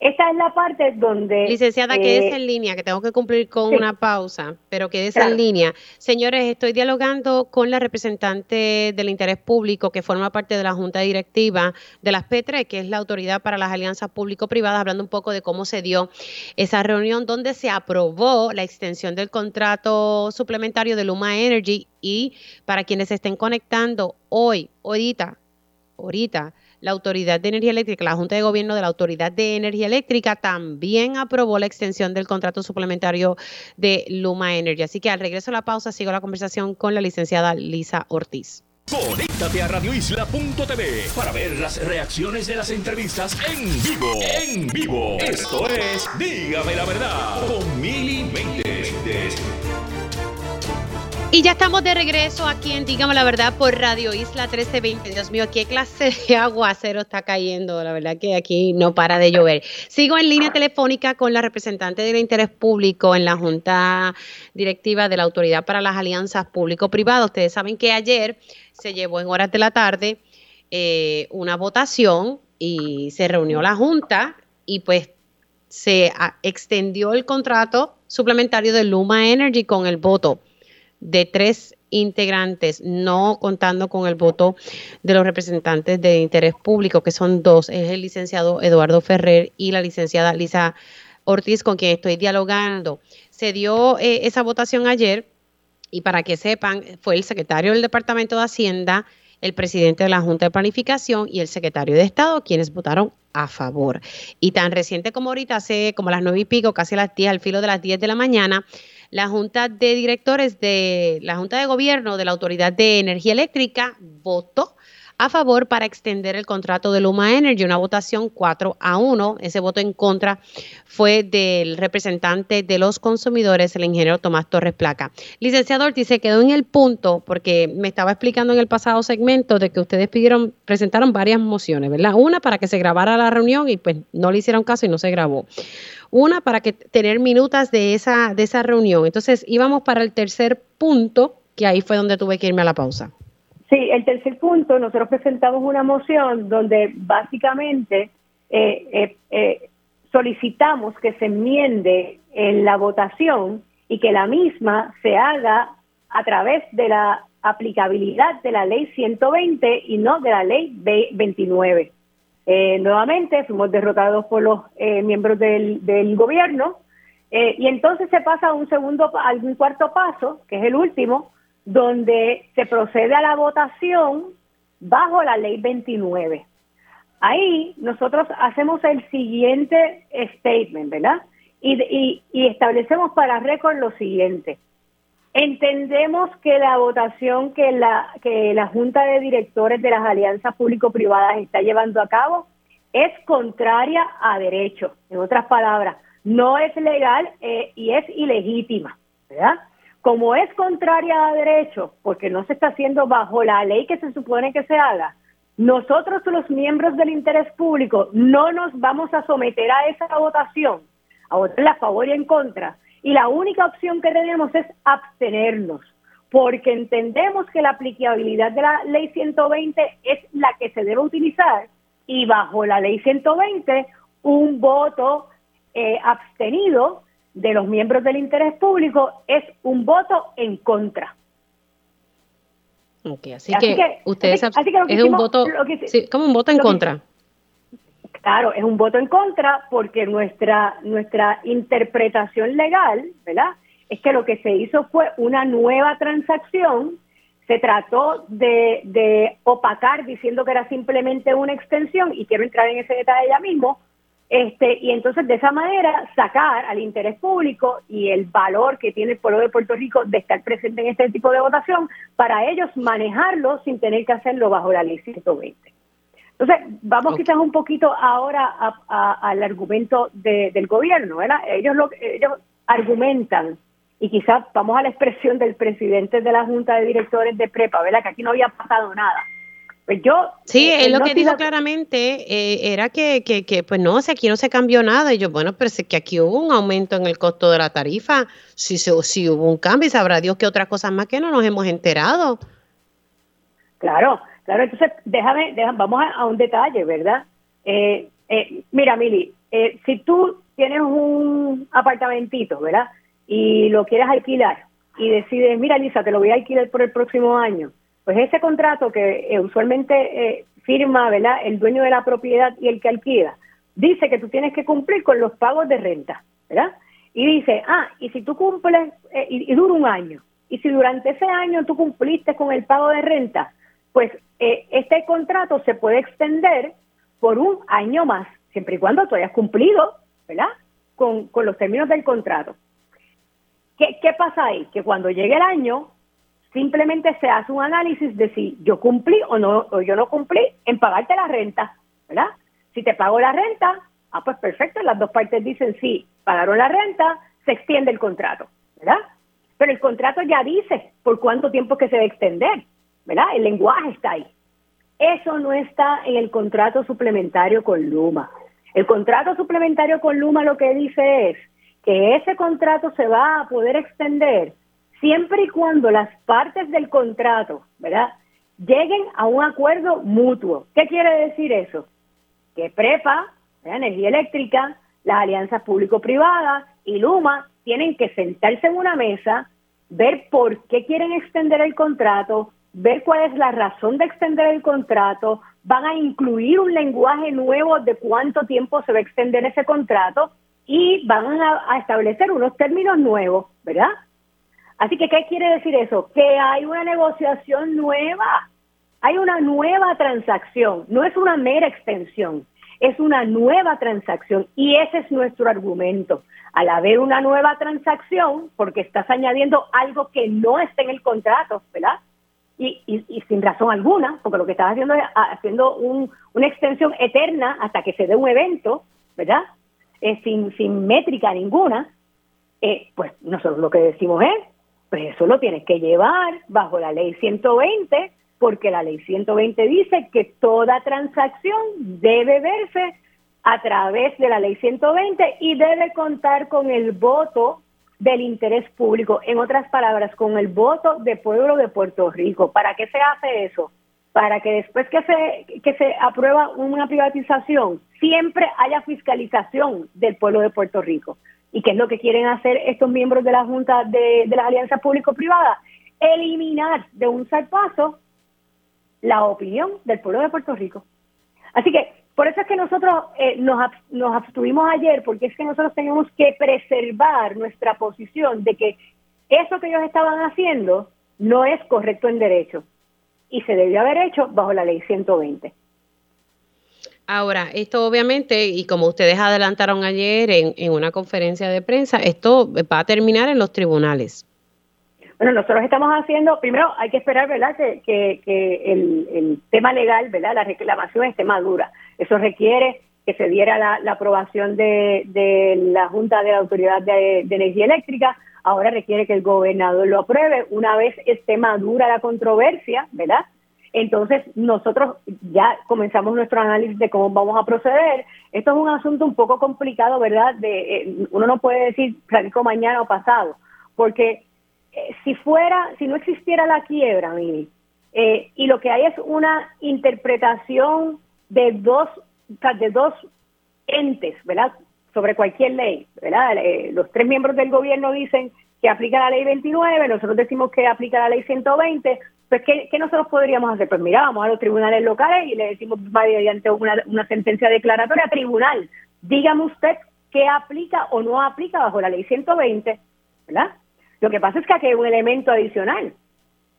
Esta es la parte donde... Licenciada, que quédese eh, en línea, que tengo que cumplir con una pausa, pero quédese en línea. Señores, estoy dialogando con la representante del interés público que forma parte de la Junta Directiva de las PETRE, que es la Autoridad para las Alianzas Público-Privadas, hablando un poco de cómo se dio esa reunión donde se aprobó la extensión del contrato suplementario de Luma Energy y para quienes se estén conectando hoy, ahorita, ahorita, la Autoridad de Energía Eléctrica, la Junta de Gobierno de la Autoridad de Energía Eléctrica también aprobó la extensión del contrato suplementario de Luma Energy. Así que al regreso a la pausa sigo la conversación con la licenciada Lisa Ortiz. Conéctate a radioisla.tv para ver las reacciones de las entrevistas en vivo. En vivo. Esto es Dígame la verdad con Mili y ya estamos de regreso aquí en Dígame la Verdad por Radio Isla 1320. Dios mío, qué clase de aguacero está cayendo. La verdad que aquí no para de llover. Sigo en línea telefónica con la representante del interés público en la Junta Directiva de la Autoridad para las Alianzas Público-Privadas. Ustedes saben que ayer se llevó en horas de la tarde eh, una votación y se reunió la Junta y pues se extendió el contrato suplementario de Luma Energy con el voto de tres integrantes, no contando con el voto de los representantes de interés público, que son dos, es el licenciado Eduardo Ferrer y la licenciada Lisa Ortiz, con quien estoy dialogando. Se dio eh, esa votación ayer y para que sepan, fue el secretario del Departamento de Hacienda, el presidente de la Junta de Planificación y el secretario de Estado, quienes votaron a favor. Y tan reciente como ahorita, hace como las nueve y pico, casi las diez, al filo de las diez de la mañana, la Junta de Directores de la Junta de Gobierno de la Autoridad de Energía Eléctrica votó a favor para extender el contrato de Luma Energy, una votación 4 a 1. Ese voto en contra fue del representante de los consumidores, el ingeniero Tomás Torres Placa. Licenciado Ortiz, se quedó en el punto, porque me estaba explicando en el pasado segmento de que ustedes pidieron, presentaron varias mociones, ¿verdad? Una para que se grabara la reunión y pues no le hicieron caso y no se grabó. Una para que tener minutas de esa, de esa reunión. Entonces íbamos para el tercer punto, que ahí fue donde tuve que irme a la pausa. Sí, el tercer punto, nosotros presentamos una moción donde básicamente eh, eh, eh, solicitamos que se enmiende en la votación y que la misma se haga a través de la aplicabilidad de la ley 120 y no de la ley 29. nuevamente fuimos derrotados por los miembros del, del gobierno y entonces se pasa a un segundo, a un cuarto paso, que es el último, donde se procede a la votación bajo la ley 29. Ahí nosotros hacemos el siguiente statement, ¿verdad? Y, establecemos para récord lo siguiente. Entendemos que la votación que la, que la Junta de Directores de las Alianzas Público-Privadas está llevando a cabo es contraria a derecho. En otras palabras, no es legal eh, y es ilegítima, ¿verdad? Como es contraria a derecho, porque no se está haciendo bajo la ley que se supone que se haga, nosotros los miembros del interés público no nos vamos a someter a esa votación, a votar a favor y en contra, y la única opción que tenemos es abstenernos, porque entendemos que la aplicabilidad de la ley 120 es la que se debe utilizar y bajo la ley 120 un voto eh, abstenido de los miembros del interés público es un voto en contra. Ok, así, que, ustedes es un voto, como un voto en contra. claro, es un voto en contra porque nuestra nuestra interpretación legal, ¿verdad? Es que lo que se hizo fue una nueva transacción, se trató de, de opacar diciendo que era simplemente una extensión y quiero entrar en ese detalle ya mismo, este, y entonces de esa manera sacar al interés público y el valor que tiene el pueblo de Puerto Rico de estar presente en este tipo de votación para ellos manejarlo sin tener que hacerlo bajo la ley 120. Entonces, vamos quizás un poquito ahora al argumento del gobierno, ¿verdad? Ellos, lo, ellos argumentan y quizás vamos a la expresión del presidente de la Junta de Directores de Prepa, ¿verdad? Que aquí no había pasado nada. Pues yo... Sí, eh, él lo que dijo claramente eh, era que, que, que, pues no, si aquí no se cambió nada. Y yo, bueno, pero es que aquí hubo un aumento en el costo de la tarifa. Si, si hubo un cambio, y sabrá Dios que otras cosas más que no nos hemos enterado. Claro, claro. Entonces, déjame, déjame vamos a, un detalle, ¿verdad? Eh, mira, Mili, si tú tienes un apartamentito, ¿verdad? y lo quieres alquilar y decides, mira Lisa, te lo voy a alquilar por el próximo año, pues ese contrato que eh, usualmente eh, firma ¿verdad? el dueño de la propiedad y el que alquila, dice que tú tienes que cumplir con los pagos de renta, ¿verdad? Y dice, ah, y si tú cumples, eh, y, dura un año, y si durante ese año tú cumpliste con el pago de renta, pues este contrato se puede extender por un año más, siempre y cuando tú hayas cumplido, ¿verdad? Con, con los términos del contrato. ¿Qué, pasa ahí? Que cuando llegue el año, simplemente se hace un análisis de si yo cumplí o no o yo no cumplí en pagarte la renta, ¿verdad? Si te pago la renta, ah, pues perfecto, las dos partes dicen sí, pagaron la renta, se extiende el contrato, ¿verdad? Pero el contrato ya dice por cuánto tiempo que se debe extender, ¿verdad? El lenguaje está ahí. Eso no está en el contrato suplementario con Luma. El contrato suplementario con Luma lo que dice es que ese contrato se va a poder extender siempre y cuando las partes del contrato, ¿verdad? Lleguen a un acuerdo mutuo. ¿Qué quiere decir eso? Que PREPA, Energía Eléctrica, las alianzas público-privadas y Luma tienen que sentarse en una mesa, ver por qué quieren extender el contrato, ver cuál es la razón de extender el contrato, van a incluir un lenguaje nuevo de cuánto tiempo se va a extender ese contrato y van a, establecer unos términos nuevos, ¿verdad? Así que, ¿qué quiere decir eso? Que hay una negociación nueva, hay una nueva transacción, no es una mera extensión, es una nueva transacción y ese es nuestro argumento. Al haber una nueva transacción, porque estás añadiendo algo que no está en el contrato, ¿verdad? Y, y, sin razón alguna, porque lo que estás haciendo es haciendo una extensión eterna hasta que se dé un evento, ¿verdad? eh, sin, sin métrica ninguna, eh, pues nosotros lo que decimos es, pues eso lo tienes que llevar bajo la ley 120, porque la ley 120 dice que toda transacción debe verse a través de la ley 120 y debe contar con el voto del interés público, en otras palabras, con el voto del pueblo de Puerto Rico. ¿Para qué se hace eso? para que después que se, que se aprueba una privatización, siempre haya fiscalización del pueblo de Puerto Rico. ¿Y qué es lo que quieren hacer estos miembros de la Junta de, de las Alianzas Público-Privadas? Eliminar de un zarpazo la opinión del pueblo de Puerto Rico. Así que por eso es que nosotros eh, nos, nos abstuvimos ayer, porque es que nosotros tenemos que preservar nuestra posición de que eso que ellos estaban haciendo no es correcto en derecho y se debió haber hecho bajo la ley 120. Ahora, esto obviamente, y como ustedes adelantaron ayer en, en una conferencia de prensa, esto va a terminar en los tribunales. Bueno, nosotros estamos haciendo, primero hay que esperar, ¿verdad?, que, que, el, el, tema legal, ¿verdad?, la reclamación esté madura. Eso requiere que se diera la, aprobación de, de, la Junta de la Autoridad de, de, Energía Eléctrica, ahora requiere que el gobernador lo apruebe. Una vez esté madura la controversia, ¿verdad? Entonces nosotros ya comenzamos nuestro análisis de cómo vamos a proceder. Esto es un asunto un poco complicado, ¿verdad? De, eh, uno no puede decir radico mañana o pasado, porque eh, si fuera, si no existiera la quiebra, Mimi, eh, y lo que hay es una interpretación de dos, de dos entes, ¿verdad? sobre cualquier ley, ¿verdad? Eh, los tres miembros del gobierno dicen que aplica la ley 29, nosotros decimos que aplica la ley 120, pues ¿qué, nosotros podríamos hacer? Pues mira, vamos a los tribunales locales y le decimos mediante una, una sentencia declaratoria, tribunal, dígame usted qué aplica o no aplica bajo la ley 120, ¿verdad? Lo que pasa es que aquí hay un elemento adicional.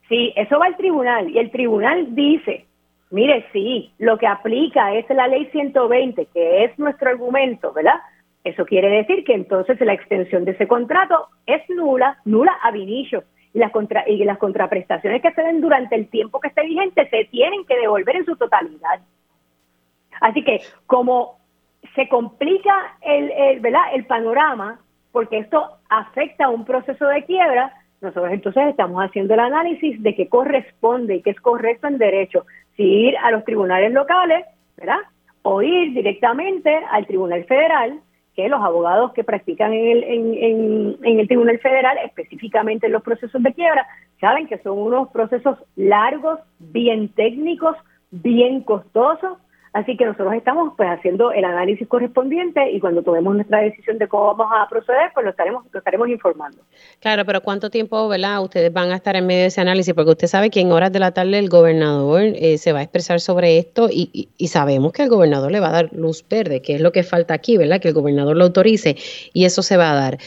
Si eso va al tribunal y el tribunal dice, mire, sí, lo que aplica es la ley 120, que es nuestro argumento, ¿verdad? Eso quiere decir que entonces la extensión de ese contrato es nula, nula a inicio. Y las, contra, y las contraprestaciones que se den durante el tiempo que esté vigente se tienen que devolver en su totalidad. Así que como se complica el, el, ¿verdad? el panorama, porque esto afecta a un proceso de quiebra, nosotros entonces estamos haciendo el análisis de qué corresponde y qué es correcto en derecho, si ir a los tribunales locales, ¿verdad? O ir directamente al Tribunal Federal, que los abogados que practican en el, en, en el Tribunal Federal, específicamente en los procesos de quiebra, saben que son unos procesos largos, bien técnicos, bien costosos, Así que nosotros estamos pues haciendo el análisis correspondiente y cuando tomemos nuestra decisión de cómo vamos a proceder, pues lo estaremos, lo estaremos informando. Claro, pero ¿cuánto tiempo, verdad, ustedes van a estar en medio de ese análisis? Porque usted sabe que en horas de la tarde el gobernador eh, se va a expresar sobre esto y, y, sabemos que el gobernador le va a dar luz verde, que es lo que falta aquí, ¿verdad? Que el gobernador lo autorice y eso se va a dar.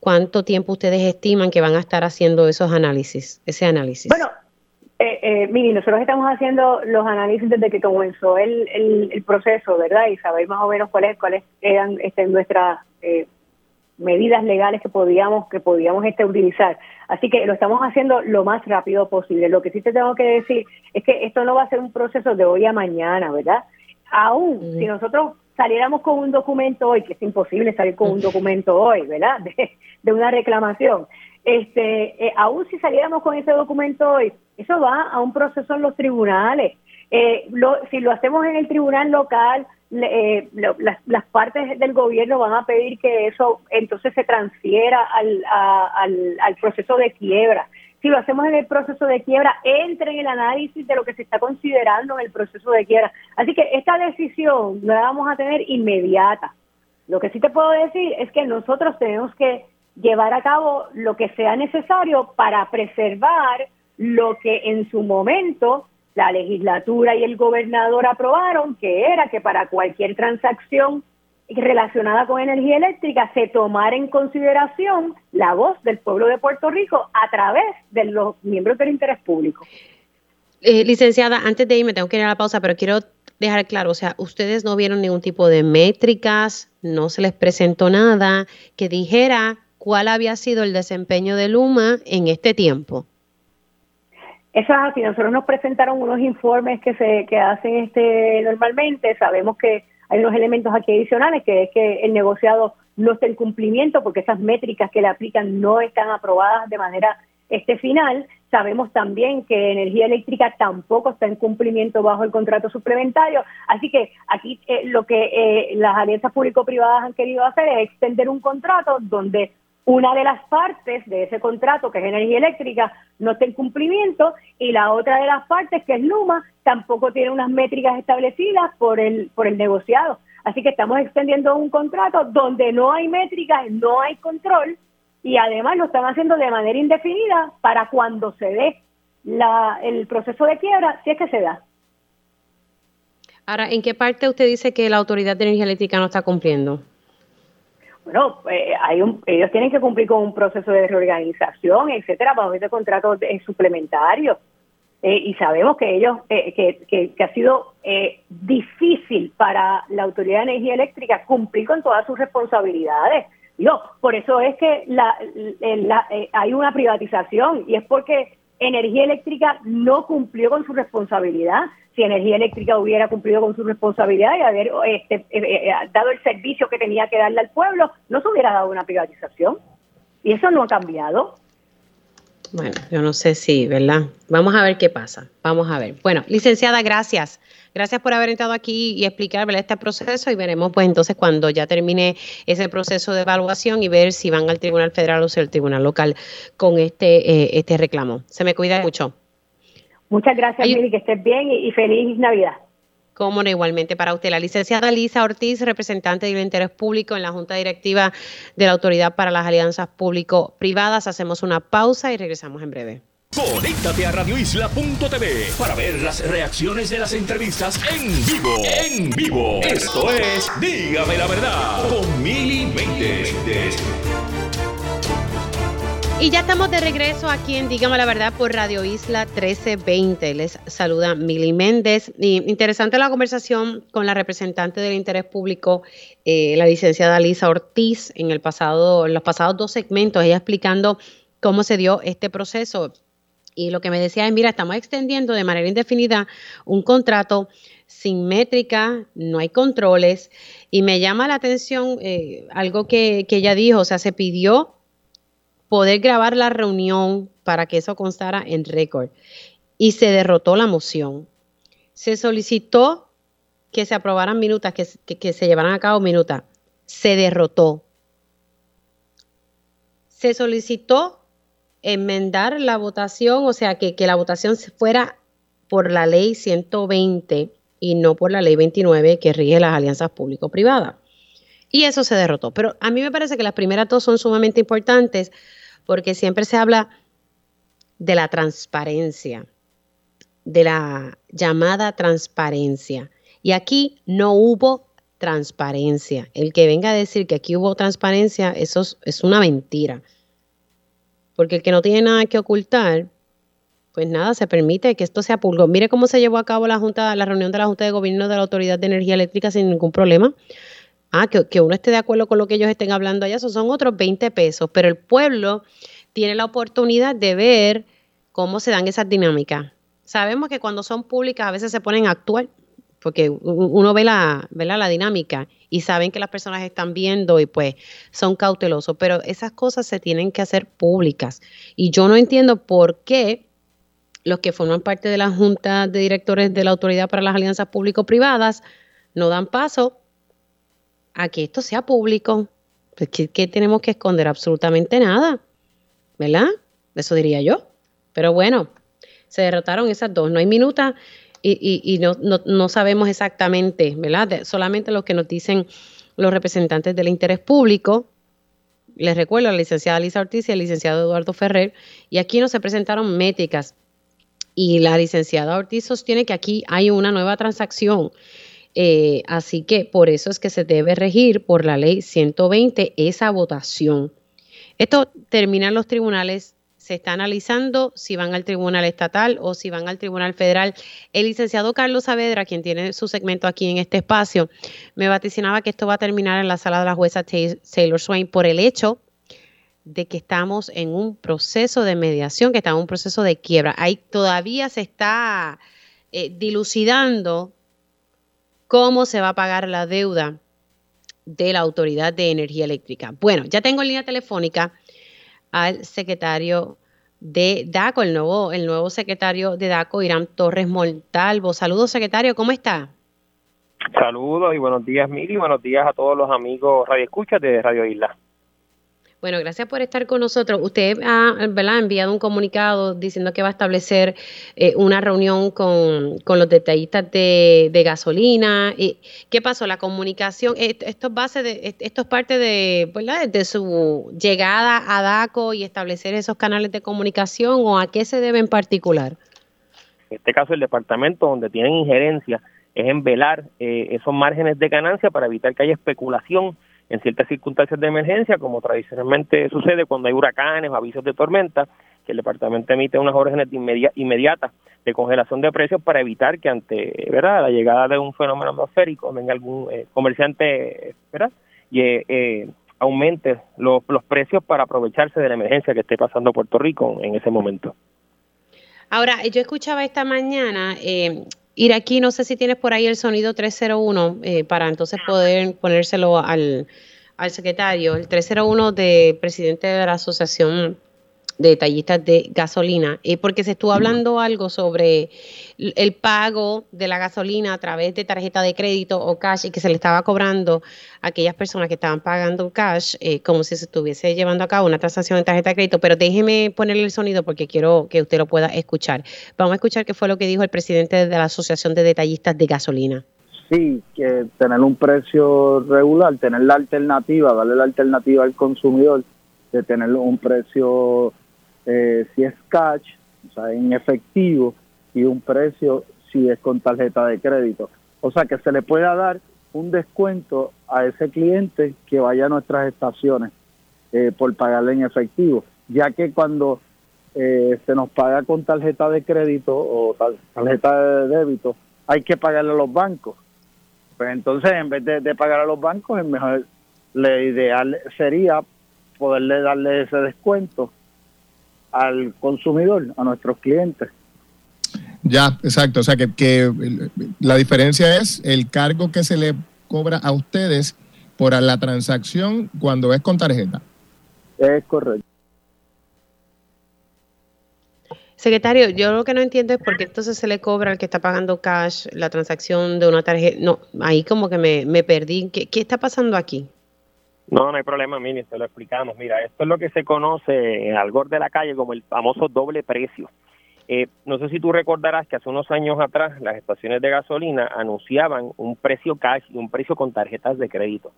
¿Cuánto tiempo ustedes estiman que van a estar haciendo esos análisis, ese análisis? Bueno, eh, eh, mire, nosotros estamos haciendo los análisis desde que comenzó el, el, proceso, ¿verdad? Y saber más o menos cuáles cuáles eran este, nuestras eh, medidas legales que podíamos que podíamos este, utilizar. Así que lo estamos haciendo lo más rápido posible. Lo que sí te tengo que decir es que esto no va a ser un proceso de hoy a mañana, ¿verdad? Aún si nosotros saliéramos con un documento hoy, que es imposible salir con un documento hoy, ¿verdad? De, de una reclamación. Este, eh, aún si saliéramos con ese documento hoy, eso va a un proceso en los tribunales. Eh, si lo hacemos en el tribunal local, eh, las, partes del gobierno van a pedir que eso entonces se transfiera al, proceso de quiebra. Si lo hacemos en el proceso de quiebra, entre en el análisis de lo que se está considerando en el proceso de quiebra. Así que esta decisión no la vamos a tener inmediata. Lo que sí te puedo decir es que nosotros tenemos que llevar a cabo lo que sea necesario para preservar lo que en su momento la legislatura y el gobernador aprobaron, que era que para cualquier transacción relacionada con energía eléctrica se tomara en consideración la voz del pueblo de Puerto Rico a través de los miembros del interés público. Eh, licenciada, antes de irme tengo que ir a la pausa, pero quiero dejar claro, o sea, ustedes no vieron ningún tipo de métricas, no se les presentó nada que dijera cuál había sido el desempeño de Luma en este tiempo. Eso es así, nosotros nos presentaron unos informes que se que hacen este normalmente, sabemos que hay unos elementos aquí adicionales, que es que el negociado no está en cumplimiento porque esas métricas que le aplican no están aprobadas de manera este final. Sabemos también que energía eléctrica tampoco está en cumplimiento bajo el contrato suplementario. Así que aquí eh, lo que eh, las alianzas público-privadas han querido hacer es extender un contrato donde una de las partes de ese contrato, que es energía eléctrica, no está en cumplimiento y la otra de las partes, que es Luma, tampoco tiene unas métricas establecidas por el, por el negociado. Así que estamos extendiendo un contrato donde no hay métricas, no hay control y además lo están haciendo de manera indefinida para cuando se dé la, el proceso de quiebra, si es que se da. Ahora, ¿en qué parte usted dice que la Autoridad de Energía Eléctrica no está cumpliendo? Bueno, eh, hay un, ellos tienen que cumplir con un proceso de reorganización, etcétera, bajo este contrato suplementario. Eh, y sabemos que ellos, eh, que, que, ha sido difícil para la Autoridad de Energía Eléctrica cumplir con todas sus responsabilidades. Digo, por eso es que la, hay una privatización y es porque Energía Eléctrica no cumplió con su responsabilidad si Energía Eléctrica hubiera cumplido con su responsabilidad y haber este, eh, eh, eh, dado el servicio que tenía que darle al pueblo, no se hubiera dado una privatización. Y eso no ha cambiado. Bueno, yo no sé si, ¿verdad? Vamos a ver qué pasa. Vamos a ver. Bueno, licenciada, gracias. Gracias por haber estado aquí y explicar este proceso y veremos pues entonces cuando ya termine ese proceso de evaluación y ver si van al Tribunal Federal o si al Tribunal Local con este, este reclamo. Se me cuida mucho. Muchas gracias, Mili, que estés bien y, feliz Navidad. Cómo igualmente para usted. La licenciada Lisa Ortiz, representante del interés público en la Junta Directiva de la Autoridad para las Alianzas Público-Privadas. Hacemos una pausa y regresamos en breve. Conéctate a radioisla.tv para ver las reacciones de las entrevistas en vivo. En vivo. Esto es Dígame la verdad con Mili Méndez. Y ya estamos de regreso aquí en Dígame la Verdad por Radio Isla 1320. Les saluda Mili Méndez. interesante la conversación con la representante del interés público, eh, la licenciada Lisa Ortiz, en, el pasado, en los pasados dos segmentos, ella explicando cómo se dio este proceso Y lo que me decía es, mira, estamos extendiendo de manera indefinida un contrato sin métrica, no hay controles. Y me llama la atención eh, algo que, que ella dijo, o sea, se pidió poder grabar la reunión para que eso constara en récord. Y se derrotó la moción. Se solicitó que se aprobaran minutas, que, que se llevaran a cabo minutas. Se derrotó. Se solicitó enmendar la votación, o sea, que, que la votación fuera por la ley 120 y no por la ley 29 que rige las alianzas público-privadas. Y eso se derrotó. Pero a mí me parece que las primeras dos son sumamente importantes porque siempre se habla de la transparencia, de la llamada transparencia. Y aquí no hubo transparencia. El que venga a decir que aquí hubo transparencia, eso es, una mentira. Porque el que no tiene nada que ocultar, pues nada, se permite que esto sea público. Mire cómo se llevó a cabo la junta, la reunión de la Junta de Gobierno de la Autoridad de Energía Eléctrica sin ningún problema. Ah, que, uno esté de acuerdo con lo que ellos estén hablando allá, eso son otros 20 pesos, pero el pueblo tiene la oportunidad de ver cómo se dan esas dinámicas. Sabemos que cuando son públicas a veces se ponen a actuar, porque uno ve la, ve la, dinámica y saben que las personas están viendo y pues son cautelosos, pero esas cosas se tienen que hacer públicas. Y yo no entiendo por qué los que forman parte de la Junta de Directores de la Autoridad para las Alianzas Público-Privadas no dan paso a que esto sea público. Pues, ¿qué, tenemos que esconder? Absolutamente nada, ¿verdad? Eso diría yo. Pero bueno, se derrotaron esas dos. No hay minuta y, no, no, sabemos exactamente, ¿verdad? solamente lo que nos dicen los representantes del interés público. Les recuerdo a la licenciada Lisa Ortiz y al licenciado Eduardo Ferrer. Y aquí no se presentaron métricas. Y la licenciada Ortiz sostiene que aquí hay una nueva transacción eh, así que por eso es que se debe regir por la ley 120 esa votación. Esto termina en los tribunales, se está analizando si van al tribunal estatal o si van al tribunal federal. El licenciado Carlos Saavedra, quien tiene su segmento aquí en este espacio, me vaticinaba que esto va a terminar en la sala de la jueza Taylor Swain por el hecho de que estamos en un proceso de mediación, que estamos en un proceso de quiebra. Ahí todavía se está eh, dilucidando cómo se va a pagar la deuda de la Autoridad de Energía Eléctrica. Bueno, ya tengo en línea telefónica al secretario de DACO, el nuevo, el nuevo secretario de DACO, Irán Torres Montalvo. Saludos, secretario, ¿cómo está? Saludos y buenos días, Miri, buenos días a todos los amigos Radio de Radio Isla. Bueno, gracias por estar con nosotros. Usted ha enviado un comunicado diciendo que va a establecer eh, una reunión con, los detallistas de, gasolina. ¿Y ¿Qué pasó? La comunicación, esto es, base de, esto es parte de, de su llegada a DACO y establecer esos canales de comunicación o a qué se debe en particular. En este caso, el departamento donde tienen injerencia es en velar eh, esos márgenes de ganancia para evitar que haya especulación en ciertas circunstancias de emergencia, como tradicionalmente sucede cuando hay huracanes o avisos de tormenta, que el departamento emite unas órdenes de inmediatas de congelación de precios para evitar que ante verdad la llegada de un fenómeno atmosférico venga algún eh, comerciante ¿verdad? y eh, eh, aumente los, los precios para aprovecharse de la emergencia que esté pasando Puerto Rico en ese momento. Ahora, yo escuchaba esta mañana eh, Ir aquí, no sé si tienes por ahí el sonido 301 eh, para entonces poder ponérselo al, al secretario. El 301 de presidente de la Asociación de detallistas de gasolina, eh, porque se estuvo hablando algo sobre el pago de la gasolina a través de tarjeta de crédito o cash y que se le estaba cobrando a aquellas personas que estaban pagando cash eh, como si se estuviese llevando a cabo una transacción de tarjeta de crédito. Pero déjeme ponerle el sonido porque quiero que usted lo pueda escuchar. Vamos a escuchar qué fue lo que dijo el presidente de la Asociación de Detallistas de Gasolina. Sí, que tener un precio regular, tener la alternativa, darle la alternativa al consumidor de tener un precio eh, si es cash, o sea, en efectivo, y un precio si es con tarjeta de crédito. O sea, que se le pueda dar un descuento a ese cliente que vaya a nuestras estaciones eh, por pagarle en efectivo, ya que cuando eh, se nos paga con tarjeta de crédito o tarjeta de débito, hay que pagarle a los bancos. Pues entonces, en vez de, de pagar a los bancos, el mejor, lo ideal sería poderle darle ese descuento al consumidor, a nuestros clientes. Ya, exacto. O sea, que, que la diferencia es el cargo que se le cobra a ustedes por la transacción cuando es con tarjeta. Es correcto. Secretario, yo lo que no entiendo es por qué entonces se le cobra al que está pagando cash la transacción de una tarjeta. No, ahí como que me, me perdí. ¿Qué, ¿Qué, está pasando aquí? No, no hay problema, Mini, te lo explicamos. Mira, esto es lo que se conoce en Algor de la calle como el famoso doble precio. Eh, no sé si tú recordarás que hace unos años atrás las estaciones de gasolina anunciaban un precio cash y un precio con tarjetas de crédito.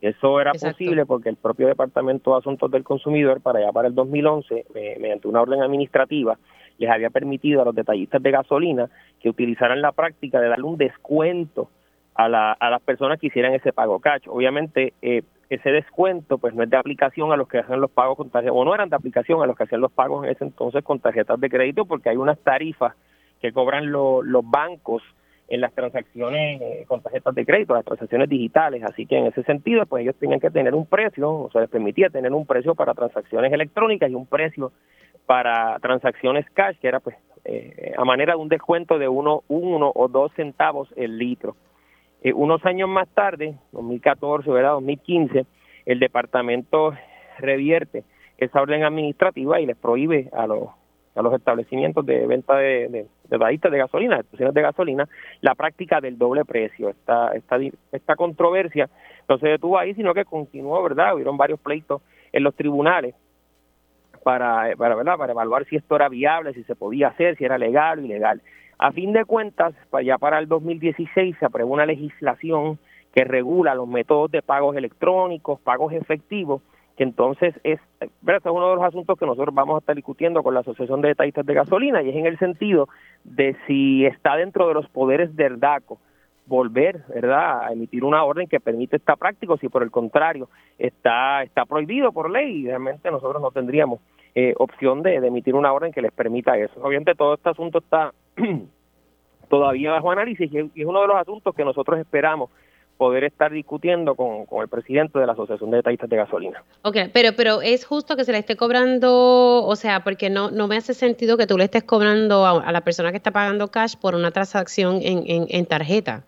Eso era posible porque el propio Departamento de Asuntos del Consumidor, para allá para el 2011, mediante una orden administrativa, les había permitido a los detallistas de gasolina que utilizaran la práctica de darle un descuento a, la, a las personas que hicieran ese pago cash. Obviamente, eh, ese descuento pues no es de aplicación a los que hacen los pagos con tarjetas, o no eran de aplicación a los que hacían los pagos en ese entonces con tarjetas de crédito, porque hay unas tarifas que cobran los bancos en las transacciones eh, con tarjetas de crédito, las transacciones digitales. Así que en ese sentido, pues ellos tenían que tener un precio, o sea, les permitía tener un precio para transacciones electrónicas y un precio para transacciones cash, que era pues eh, a manera de un descuento de uno, uno o dos centavos el litro. Eh, unos años más tarde, 2014, ¿verdad? 2015, el departamento revierte esa orden administrativa y les prohíbe a los a los establecimientos de venta de, de, de de gasolina, de estaciones de gasolina, la práctica del doble precio. Esta, esta, esta controversia no se detuvo ahí, sino que continuó, ¿verdad? Hubieron varios pleitos en los tribunales para, para, ¿verdad? para evaluar si esto era viable, si se podía hacer, si era legal o ilegal. A fin de cuentas, ya para el 2016 se aprobó una legislación que regula los métodos de pagos electrónicos, pagos efectivos, que entonces es, ¿verdad? es uno de los asuntos que nosotros vamos a estar discutiendo con la Asociación de Detallistas de Gasolina y es en el sentido de si está dentro de los poderes del DACO volver, ¿verdad?, a emitir una orden que permite esta práctica, o si por el contrario está está prohibido por ley y realmente nosotros no tendríamos eh, opción de, emitir una orden que les permita eso. Obviamente todo este asunto está todavía bajo análisis y es uno de los asuntos que nosotros esperamos poder estar discutiendo con, el presidente de la Asociación de Detallistas de Gasolina. Ok, pero, pero es justo que se le esté cobrando, o sea, porque no, no me hace sentido que tú le estés cobrando a, la persona que está pagando cash por una transacción en, en, tarjeta.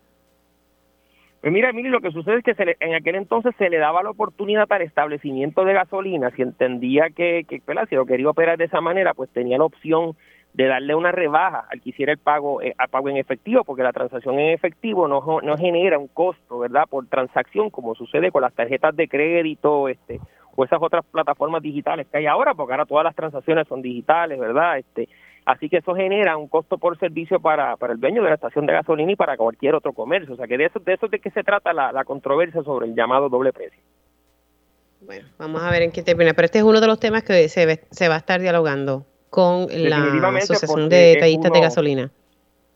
Pues mira, Emilio, lo que sucede es que se en aquel entonces se le daba la oportunidad el establecimiento de gasolina, si entendía que, que si lo quería operar de esa manera, pues tenía la opción de darle una rebaja al que hiciera el pago, eh, pago en efectivo, porque la transacción en efectivo no, no genera un costo, ¿verdad? Por transacción, como sucede con las tarjetas de crédito, este, o esas otras plataformas digitales que hay ahora, porque ahora todas las transacciones son digitales, ¿verdad? Este, así que eso genera un costo por servicio para, para el dueño de la estación de gasolina y para cualquier otro comercio. O sea que de eso, de eso de que se trata la, la controversia sobre el llamado doble precio. Bueno, vamos a ver en qué termina, pero este es uno de los temas que se, se va a estar dialogando con la Asociación de Detallistas de Gasolina.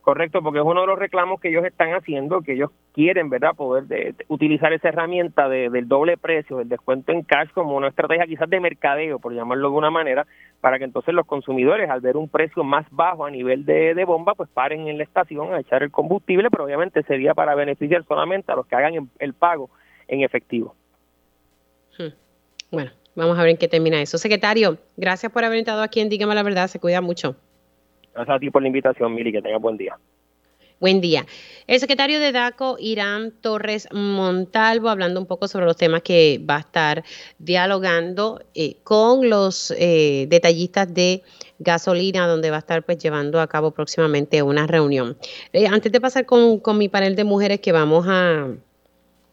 Correcto, porque es uno de los reclamos que ellos están haciendo, que ellos quieren, ¿verdad?, poder de, utilizar esa herramienta de, del doble precio, del descuento en cash, como una estrategia quizás de mercadeo, por llamarlo de una manera, para que entonces los consumidores, al ver un precio más bajo a nivel de, bomba, pues paren en la estación a echar el combustible, pero obviamente sería para beneficiar solamente a los que hagan el pago en efectivo. Hmm. Bueno, Vamos a ver en qué termina eso. Secretario, gracias por haber estado aquí en Dígame la Verdad. Se cuida mucho. Gracias a ti por la invitación, Mili. Que tenga buen día. Buen día. El secretario de DACO, Irán Torres Montalvo, hablando un poco sobre los temas que va a estar dialogando eh, con los eh, detallistas de gasolina, donde va a estar pues llevando a cabo próximamente una reunión. Eh, antes de pasar con, con mi panel de mujeres que vamos a,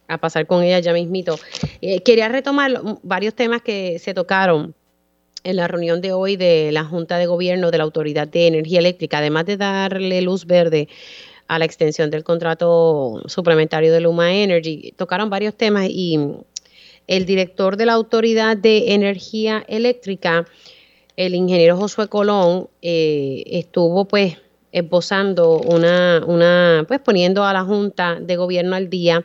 a pasar con ella ya mismito. Eh, quería retomar varios temas que se tocaron en la reunión de hoy de la Junta de Gobierno de la Autoridad de Energía Eléctrica, además de darle luz verde a la extensión del contrato suplementario de Luma Energy, tocaron varios temas y el director de la Autoridad de Energía Eléctrica, el ingeniero Josué Colón, eh, estuvo pues esbozando una, una, pues poniendo a la Junta de Gobierno al día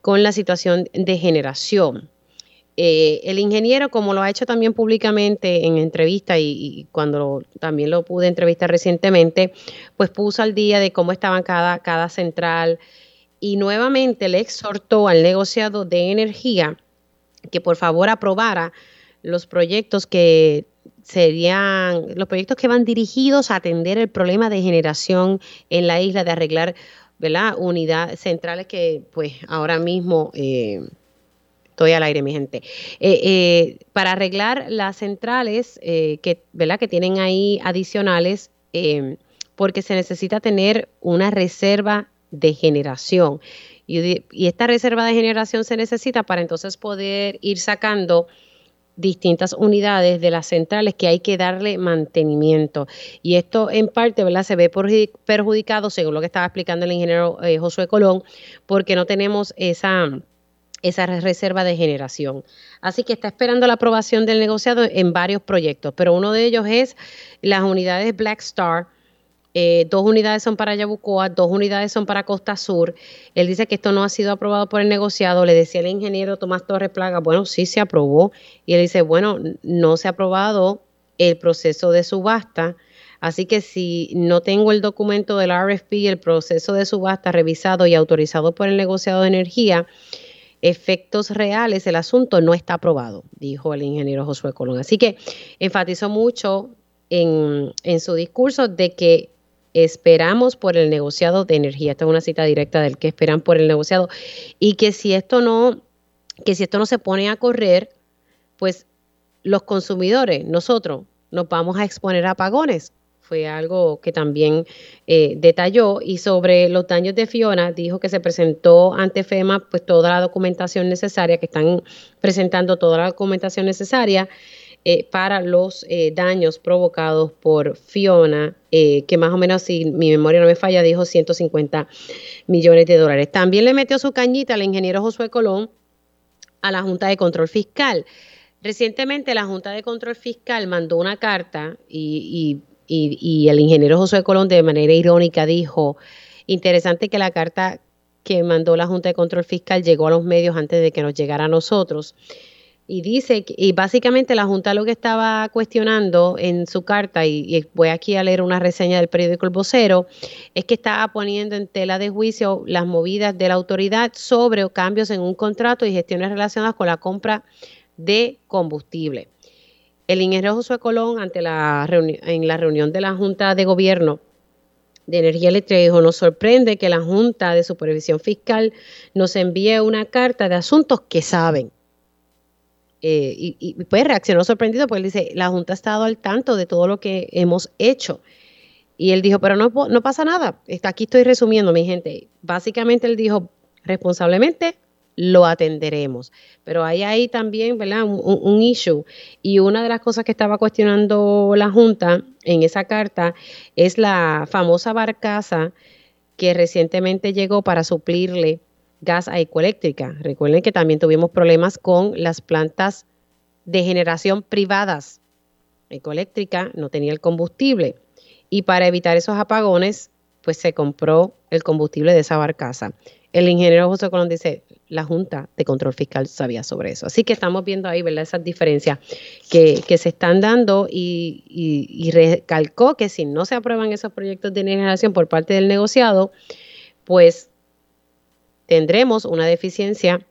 con la situación de generación. Eh, el ingeniero, como lo ha hecho también públicamente en entrevista y, cuando también lo pude entrevistar recientemente, pues puso al día de cómo estaban cada, cada central y nuevamente le exhortó al negociado de energía que por favor aprobara los proyectos que serían los proyectos que van dirigidos a atender el problema de generación en la isla, de arreglar ¿verdad? unidades centrales que pues ahora mismo... Eh, estoy al aire, mi gente. Eh, eh, para arreglar las centrales que, ¿verdad? que tienen ahí adicionales, porque se necesita tener una reserva de generación. Y, y, esta reserva de generación se necesita para entonces poder ir sacando distintas unidades de las centrales que hay que darle mantenimiento. Y esto en parte ¿verdad? se ve perjudicado, según lo que estaba explicando el ingeniero eh, Josué Colón, porque no tenemos esa, esa reserva de generación. Así que está esperando la aprobación del negociado en varios proyectos, pero uno de ellos es las unidades Black Star eh, dos unidades son para Yabucoa, dos unidades son para Costa Sur. Él dice que esto no ha sido aprobado por el negociado. Le decía el ingeniero Tomás Torres Plaga, bueno, sí se aprobó. Y él dice, bueno, no se ha aprobado el proceso de subasta. Así que si no tengo el documento del RFP, el proceso de subasta revisado y autorizado por el negociado de energía, efectos reales, el asunto no está aprobado, dijo el ingeniero Josué Colón. Así que enfatizó mucho en, en su discurso de que esperamos por el negociado de energía. Esta es una cita directa del que esperan por el negociado. Y que si esto no, que si esto no se pone a correr, pues los consumidores, nosotros, nos vamos a exponer a apagones. Fue algo que también eh, detalló. Y sobre los daños de Fiona, dijo que se presentó ante FEMA pues toda la documentación necesaria, que están presentando toda la documentación necesaria eh, para los eh, daños provocados por Fiona, eh, que más o menos, si mi memoria no me falla, dijo 150 millones de dólares. También le metió su cañita al ingeniero Josué Colón a la Junta de Control Fiscal. Recientemente la Junta de Control Fiscal mandó una carta y, y el ingeniero Josué Colón de manera irónica dijo, interesante que la carta que mandó la Junta de Control Fiscal llegó a los medios antes de que nos llegara a nosotros y dice, y básicamente la Junta lo que estaba cuestionando en su carta, y, voy aquí a leer una reseña del periódico El Vocero, es que estaba poniendo en tela de juicio las movidas de la autoridad sobre cambios en un contrato y gestiones relacionadas con la compra de combustible. El ingeniero Josué Colón, en la reunión de la Junta de Gobierno de Energía Eléctrica, dijo, nos sorprende que la Junta de Supervisión Fiscal nos envíe una carta de asuntos que saben eh, y, pues reaccionó sorprendido porque él dice, la Junta ha estado al tanto de todo lo que hemos hecho. Y él dijo, pero no, no pasa nada. Aquí estoy resumiendo, mi gente. Básicamente él dijo, responsablemente lo atenderemos. Pero hay ahí también, ¿verdad? Un, un, issue. Y una de las cosas que estaba cuestionando la Junta en esa carta es la famosa barcaza que recientemente llegó para suplirle gas a ecoeléctrica. Recuerden que también tuvimos problemas con las plantas de generación privadas. Ecoeléctrica no tenía el combustible y para evitar esos apagones, pues se compró el combustible de esa barcaza. El ingeniero José Colón dice, la Junta de Control Fiscal sabía sobre eso. Así que estamos viendo ahí, ¿verdad? Esas diferencias que, se están dando y, y, recalcó que si no se aprueban esos proyectos de generación por parte del negociado, pues tendremos una deficiencia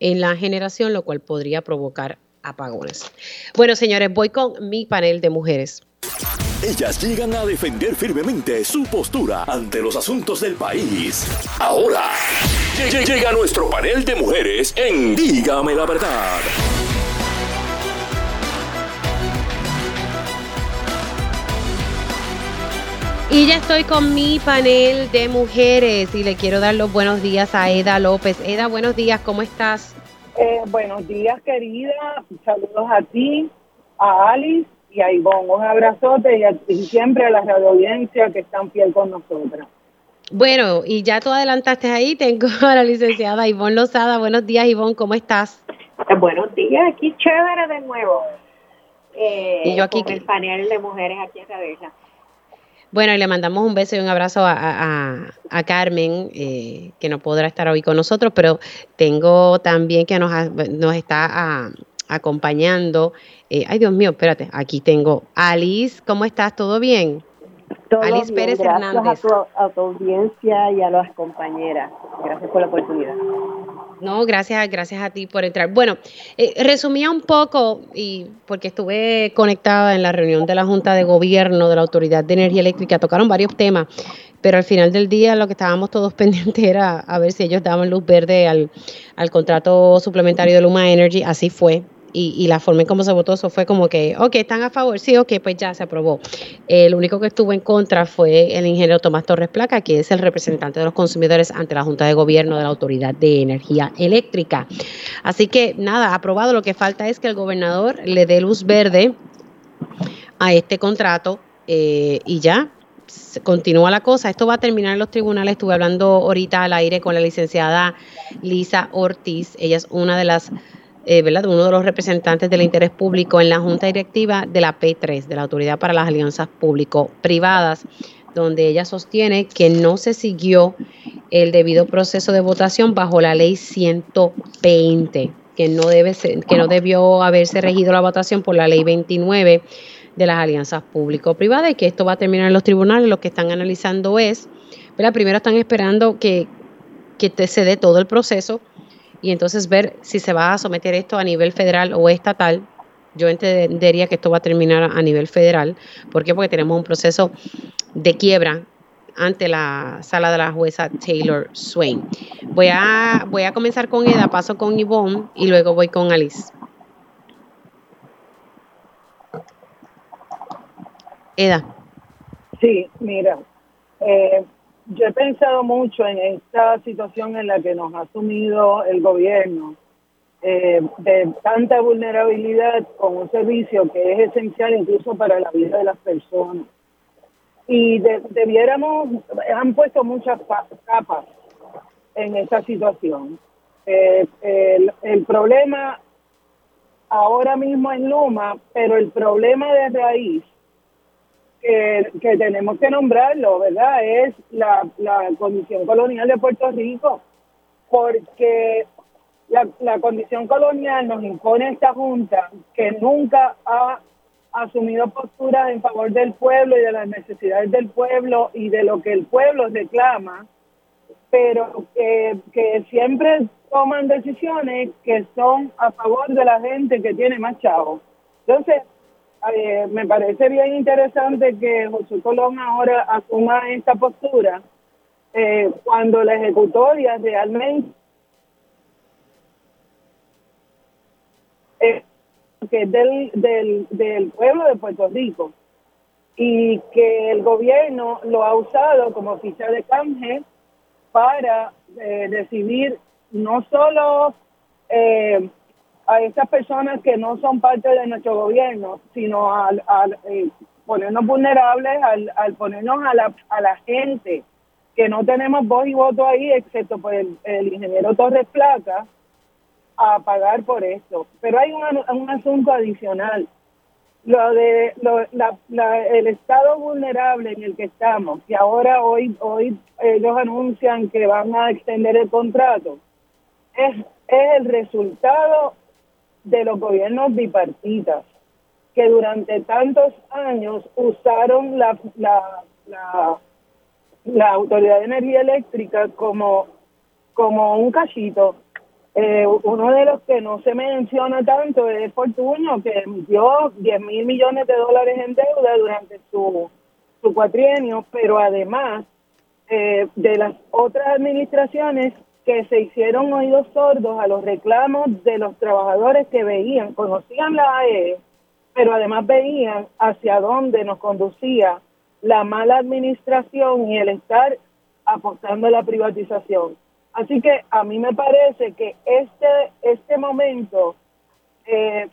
en la generación, lo cual podría provocar apagones. Bueno, señores, voy con mi panel de mujeres. Ellas llegan a defender firmemente su postura ante los asuntos del país. Ahora, llega nuestro panel de mujeres en Dígame la verdad. Y ya estoy con mi panel de mujeres y le quiero dar los buenos días a Eda López. Eda, buenos días, ¿cómo estás? Eh, buenos días, querida. Saludos a ti, a Alice y a Ivonne. Un abrazote y, siempre a la radio audiencia que están fiel con nosotras. Bueno, y ya tú adelantaste ahí, tengo a la licenciada Ivonne Lozada. Buenos días, Ivonne, ¿cómo estás? Buenos días, aquí chévere de nuevo. Eh, y yo aquí con el panel de mujeres aquí en Isla. Bueno, y le mandamos un beso y un abrazo a, Carmen, eh, que no podrá estar hoy con nosotros, pero tengo también que nos, nos está acompañando. Eh, ay, Dios mío, espérate, aquí tengo Alice, ¿cómo estás? ¿Todo bien? Alice Pérez Hernández. A tu, audiencia y a las compañeras. Gracias por la oportunidad. No, gracias, gracias a ti por entrar. Bueno, eh, resumía un poco, y porque estuve conectada en la reunión de la Junta de Gobierno de la Autoridad de Energía Eléctrica, tocaron varios temas, pero al final del día lo que estábamos todos pendientes era a ver si ellos daban luz verde al, al contrato suplementario de Luma Energy, así fue, y, la forma en cómo se votó eso fue como que, ok, están a favor, sí, ok, pues ya se aprobó. El único que estuvo en contra fue el ingeniero Tomás Torres Placa, que es el representante de los consumidores ante la Junta de Gobierno de la Autoridad de Energía Eléctrica. Así que nada, aprobado, lo que falta es que el gobernador le dé luz verde a este contrato eh, y ya, continúa la cosa. Esto va a terminar en los tribunales. Estuve hablando ahorita al aire con la licenciada Lisa Ortiz. Ella es una de las eh, ¿verdad? uno de los representantes del interés público en la Junta Directiva de la P3, de la Autoridad para las Alianzas Público-Privadas, donde ella sostiene que no se siguió el debido proceso de votación bajo la ley 120, que no, debe que no debió haberse regido la votación por la ley 29 de las alianzas público-privadas y que esto va a terminar en los tribunales. Lo que están analizando es, ¿verdad? primero están esperando que, que se dé todo el proceso y entonces ver si se va a someter esto a nivel federal o estatal. Yo entendería que esto va a terminar a nivel federal. ¿Por qué? Porque tenemos un proceso de quiebra ante la sala de la jueza Taylor Swain. Voy a, voy a comenzar con Eda, paso con Yvonne y luego voy con Alice. Eda. Sí, mira, eh, yo he pensado mucho en esta situación en la que nos ha sumido el gobierno eh, de tanta vulnerabilidad con un servicio que es esencial incluso para la vida de las personas. Y debiéramos, han puesto muchas capas en esta situación. Eh, el, el problema ahora mismo es Luma, pero el problema de raíz que, tenemos que nombrarlo, ¿verdad? Es la, la condición colonial de Puerto Rico, porque la, la condición colonial nos impone esta Junta que nunca ha asumido posturas en favor del pueblo y de las necesidades del pueblo y de lo que el pueblo reclama, pero que, que siempre toman decisiones que son a favor de la gente que tiene más chavos. Entonces, eh, me parece bien interesante que José Colón ahora asuma esta postura eh, cuando la ejecutoria realmente que es del, del, del pueblo de Puerto Rico y que el gobierno lo ha usado como ficha de canje para eh, recibir no solo eh, a esas personas que no son parte de nuestro gobierno, sino al, eh, ponernos vulnerables, al, ponernos a la, a la gente que no tenemos voz y voto ahí, excepto por el, ingeniero Torres Placa, a pagar por esto. Pero hay un, un asunto adicional. Lo de lo, la, el estado vulnerable en el que estamos, que ahora hoy, hoy ellos anuncian que van a extender el contrato, es, es el resultado de los gobiernos bipartitas que durante tantos años usaron la, la, la, Autoridad de Energía Eléctrica como, como un cachito. Eh, uno de los que no se menciona tanto es Fortunio, que emitió 10 mil millones de dólares en deuda durante su, su cuatrienio, pero además eh, de las otras administraciones que se hicieron oídos sordos a los reclamos de los trabajadores que veían, conocían la AE, pero además veían hacia dónde nos conducía la mala administración y el estar apostando a la privatización. Así que a mí me parece que este, este momento eh,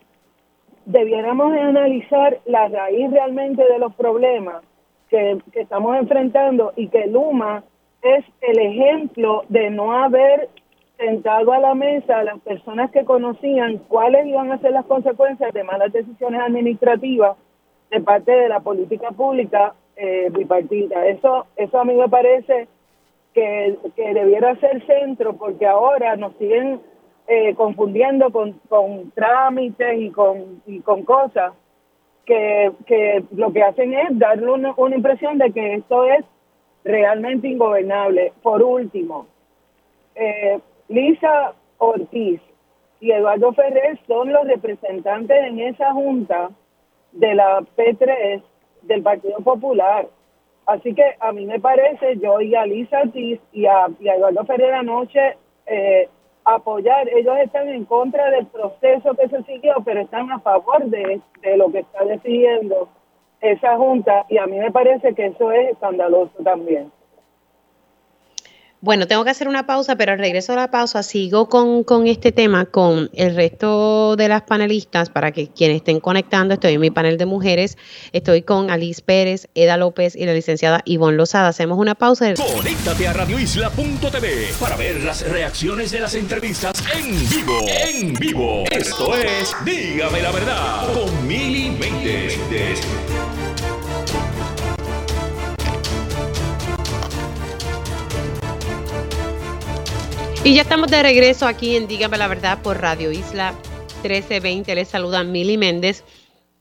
debiéramos analizar la raíz realmente de los problemas que, que estamos enfrentando y que Luma es el ejemplo de no haber sentado a la mesa a las personas que conocían cuáles iban a ser las consecuencias de malas decisiones administrativas de parte de la política pública eh, bipartita. Eso, eso a mí me parece que, que debiera ser centro porque ahora nos siguen eh, confundiendo con, con trámites y con, y con cosas que, que lo que hacen es darle una, una impresión de que esto es realmente ingobernable. Por último, eh, Lisa Ortiz y Eduardo Ferrer son los representantes en esa junta de la P3 del Partido Popular. Así que a mí me parece, yo y a Lisa Ortiz y a, Eduardo Ferrer anoche eh, apoyar, ellos están en contra del proceso que se siguió, pero están a favor de, de lo que está decidiendo esa junta y a mí me parece que eso es escandaloso también. Bueno, tengo que hacer una pausa, pero al regreso a la pausa sigo con, con, este tema con el resto de las panelistas para que quienes estén conectando, estoy en mi panel de mujeres, estoy con Alice Pérez, Eda López y la licenciada Ivonne Lozada. Hacemos una pausa. Conéctate a radioisla.tv para ver las reacciones de las entrevistas en vivo. En vivo. Esto es Dígame la verdad con Mili Méndez. Y ya estamos de regreso aquí en Dígame la Verdad por Radio Isla 1320. Les saluda Mili Méndez.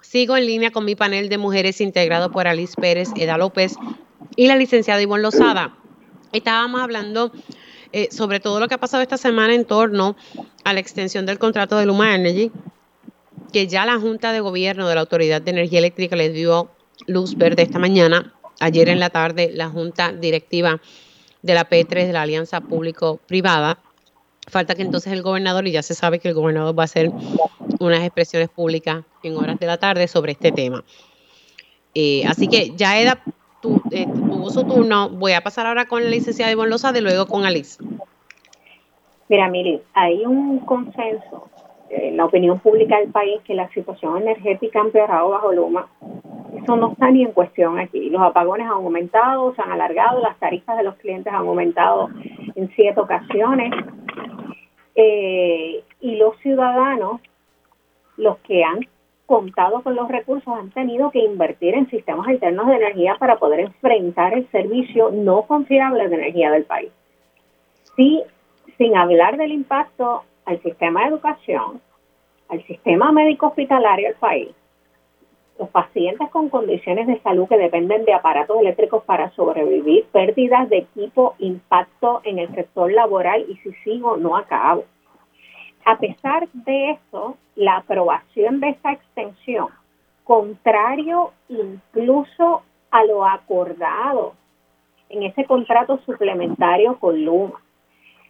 Sigo en línea con mi panel de mujeres integrado por Alice Pérez, Eda López y la licenciada Ivonne Lozada. Estábamos hablando eh, sobre todo lo que ha pasado esta semana en torno a la extensión del contrato de Luma Energy, que ya la Junta de Gobierno de la Autoridad de Energía Eléctrica les dio luz verde esta mañana. Ayer en la tarde la Junta Directiva de la P3 de la Alianza Público-Privada. Falta que entonces el gobernador, y ya se sabe que el gobernador va a hacer unas expresiones públicas en horas de la tarde sobre este tema. Eh, así que ya Eda tu, eh, tuvo su turno. Voy a pasar ahora con la licenciada Ivonne Lozada y luego con Alice. Mira, Mili, hay un consenso en la opinión pública del país que la situación energética ha empeorado bajo Luma eso no está ni en cuestión aquí. Los apagones han aumentado, se han alargado, las tarifas de los clientes han aumentado en siete ocasiones. Eh, y los ciudadanos, los que han contado con los recursos, han tenido que invertir en sistemas alternos de energía para poder enfrentar el servicio no confiable de energía del país. Sí, sin hablar del impacto al sistema de educación, al sistema médico hospitalario del país, los pacientes con condiciones de salud que dependen de aparatos eléctricos para sobrevivir, pérdidas de equipo, impacto en el sector laboral y si sigo no acabo. A pesar de eso, la aprobación de esta extensión, contrario incluso a lo acordado en ese contrato suplementario con Luma,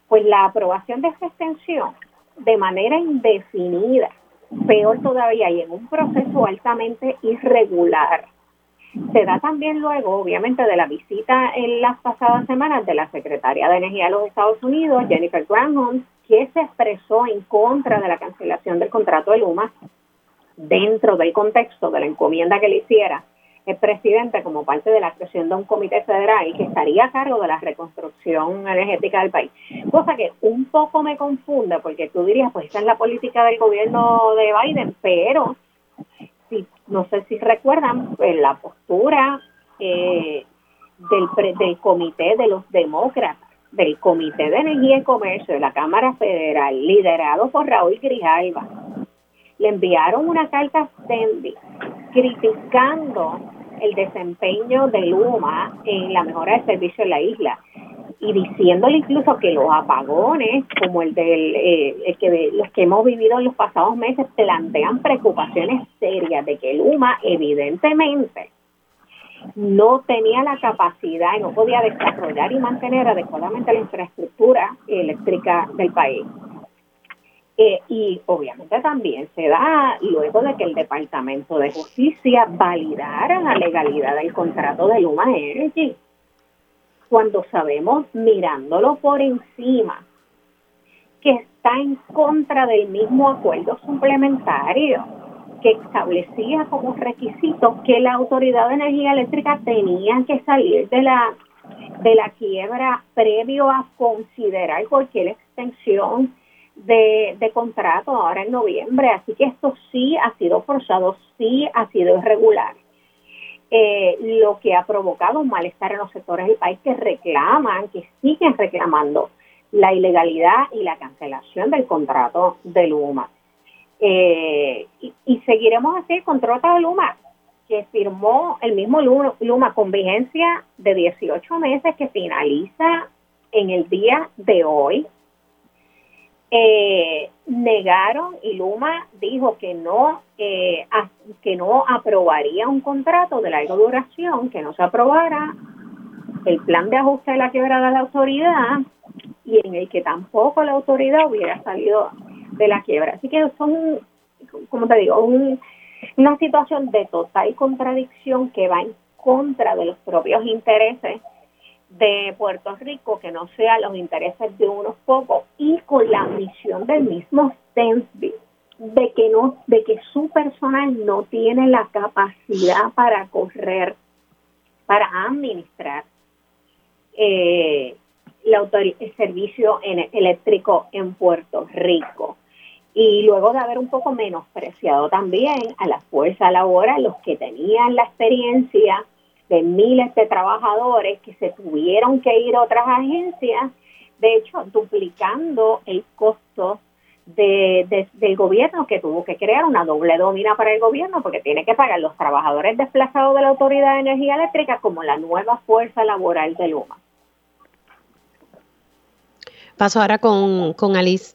pues la aprobación de esta extensión de manera indefinida peor todavía y en un proceso altamente irregular. Se da también luego, obviamente, de la visita en las pasadas semanas de la secretaria de Energía de los Estados Unidos, Jennifer Granholm, que se expresó en contra de la cancelación del contrato de Luma dentro del contexto de la encomienda que le hiciera el presidente como parte de la creación de un comité federal que estaría a cargo de la reconstrucción energética del país. Cosa que un poco me confunde porque tú dirías, pues esa es la política del gobierno de Biden, pero si, no sé si recuerdan pues, la postura eh, del, del comité de los demócratas del Comité de Energía y Comercio de la Cámara Federal, liderado por Raúl Grijalva, le enviaron una carta a Stendy criticando el desempeño de Luma en la mejora del servicio en la isla y diciéndole incluso que los apagones como el del eh, que los que hemos vivido en los pasados meses plantean preocupaciones serias de que Luma evidentemente no tenía la capacidad y no podía desarrollar y mantener adecuadamente la infraestructura eléctrica del país. Eh, y obviamente también se da luego de que el Departamento de Justicia validara la legalidad del contrato de Luma Energy. Cuando sabemos, mirándolo por encima, que está en contra del mismo acuerdo suplementario que establecía como requisito que la Autoridad de Energía Eléctrica tenía que salir de la de la quiebra previo a considerar cualquier extensión de, de contrato ahora en noviembre, así que esto sí ha sido forzado, sí ha sido irregular. Eh, lo que ha provocado un malestar en los sectores del país que reclaman, que siguen reclamando la ilegalidad y la cancelación del contrato de Luma. Eh, y, seguiremos así, el contrato de Luma que firmó el mismo Luma con vigencia de 18 meses que finaliza en el día de hoy, eh, negaron y Luma dijo que no eh, que no aprobaría un contrato de larga duración, que no se aprobara el plan de ajuste de la quebrada de la autoridad y en el que tampoco la autoridad hubiera salido de la quiebra. Así que son, como te digo, una situación de total contradicción que va en contra de los propios intereses de Puerto Rico, que no sea los intereses de unos pocos y con la misión del mismo Stensby de que no de que su personal no tiene la capacidad para correr para administrar eh, el servicio eléctrico en Puerto Rico. Y luego de haber un poco menospreciado también a la fuerza laboral los que tenían la experiencia de miles de trabajadores que se tuvieron que ir a otras agencias, de hecho, duplicando el costo de, del gobierno que tuvo que crear una doble domina para el gobierno porque tiene que pagar los trabajadores desplazados de la Autoridad de Energía Eléctrica como la nueva fuerza laboral de Luma. Paso ahora con, con Alice.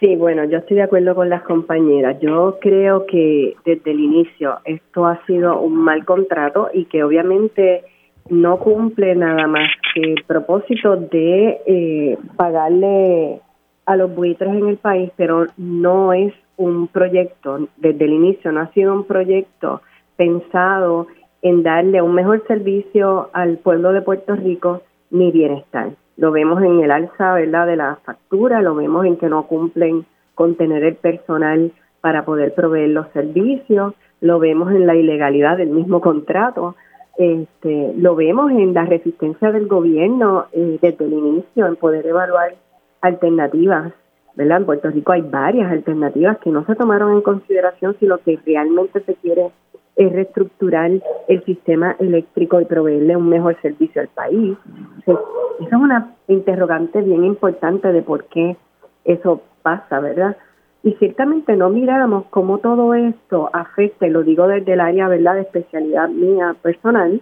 Sí, bueno, yo estoy de acuerdo con las compañeras. Yo creo que desde el inicio esto ha sido un mal contrato y que obviamente no cumple nada más que el propósito de eh, pagarle a los buitres en el país, pero no es un proyecto, desde el inicio no ha sido un proyecto pensado en darle un mejor servicio al pueblo de Puerto Rico ni bienestar. Lo vemos en el alza, ¿verdad?, de la factura, lo vemos en que no cumplen con tener el personal para poder proveer los servicios, lo vemos en la ilegalidad del mismo contrato, este, lo vemos en la resistencia del gobierno eh, desde el inicio en poder evaluar alternativas, ¿verdad? En Puerto Rico hay varias alternativas que no se tomaron en consideración si lo que realmente se quiere es reestructurar el sistema eléctrico y proveerle un mejor servicio al país. Esa es una interrogante bien importante de por qué eso pasa, ¿verdad? Y ciertamente no miramos cómo todo esto afecta, y lo digo desde el área, ¿verdad?, de especialidad mía personal,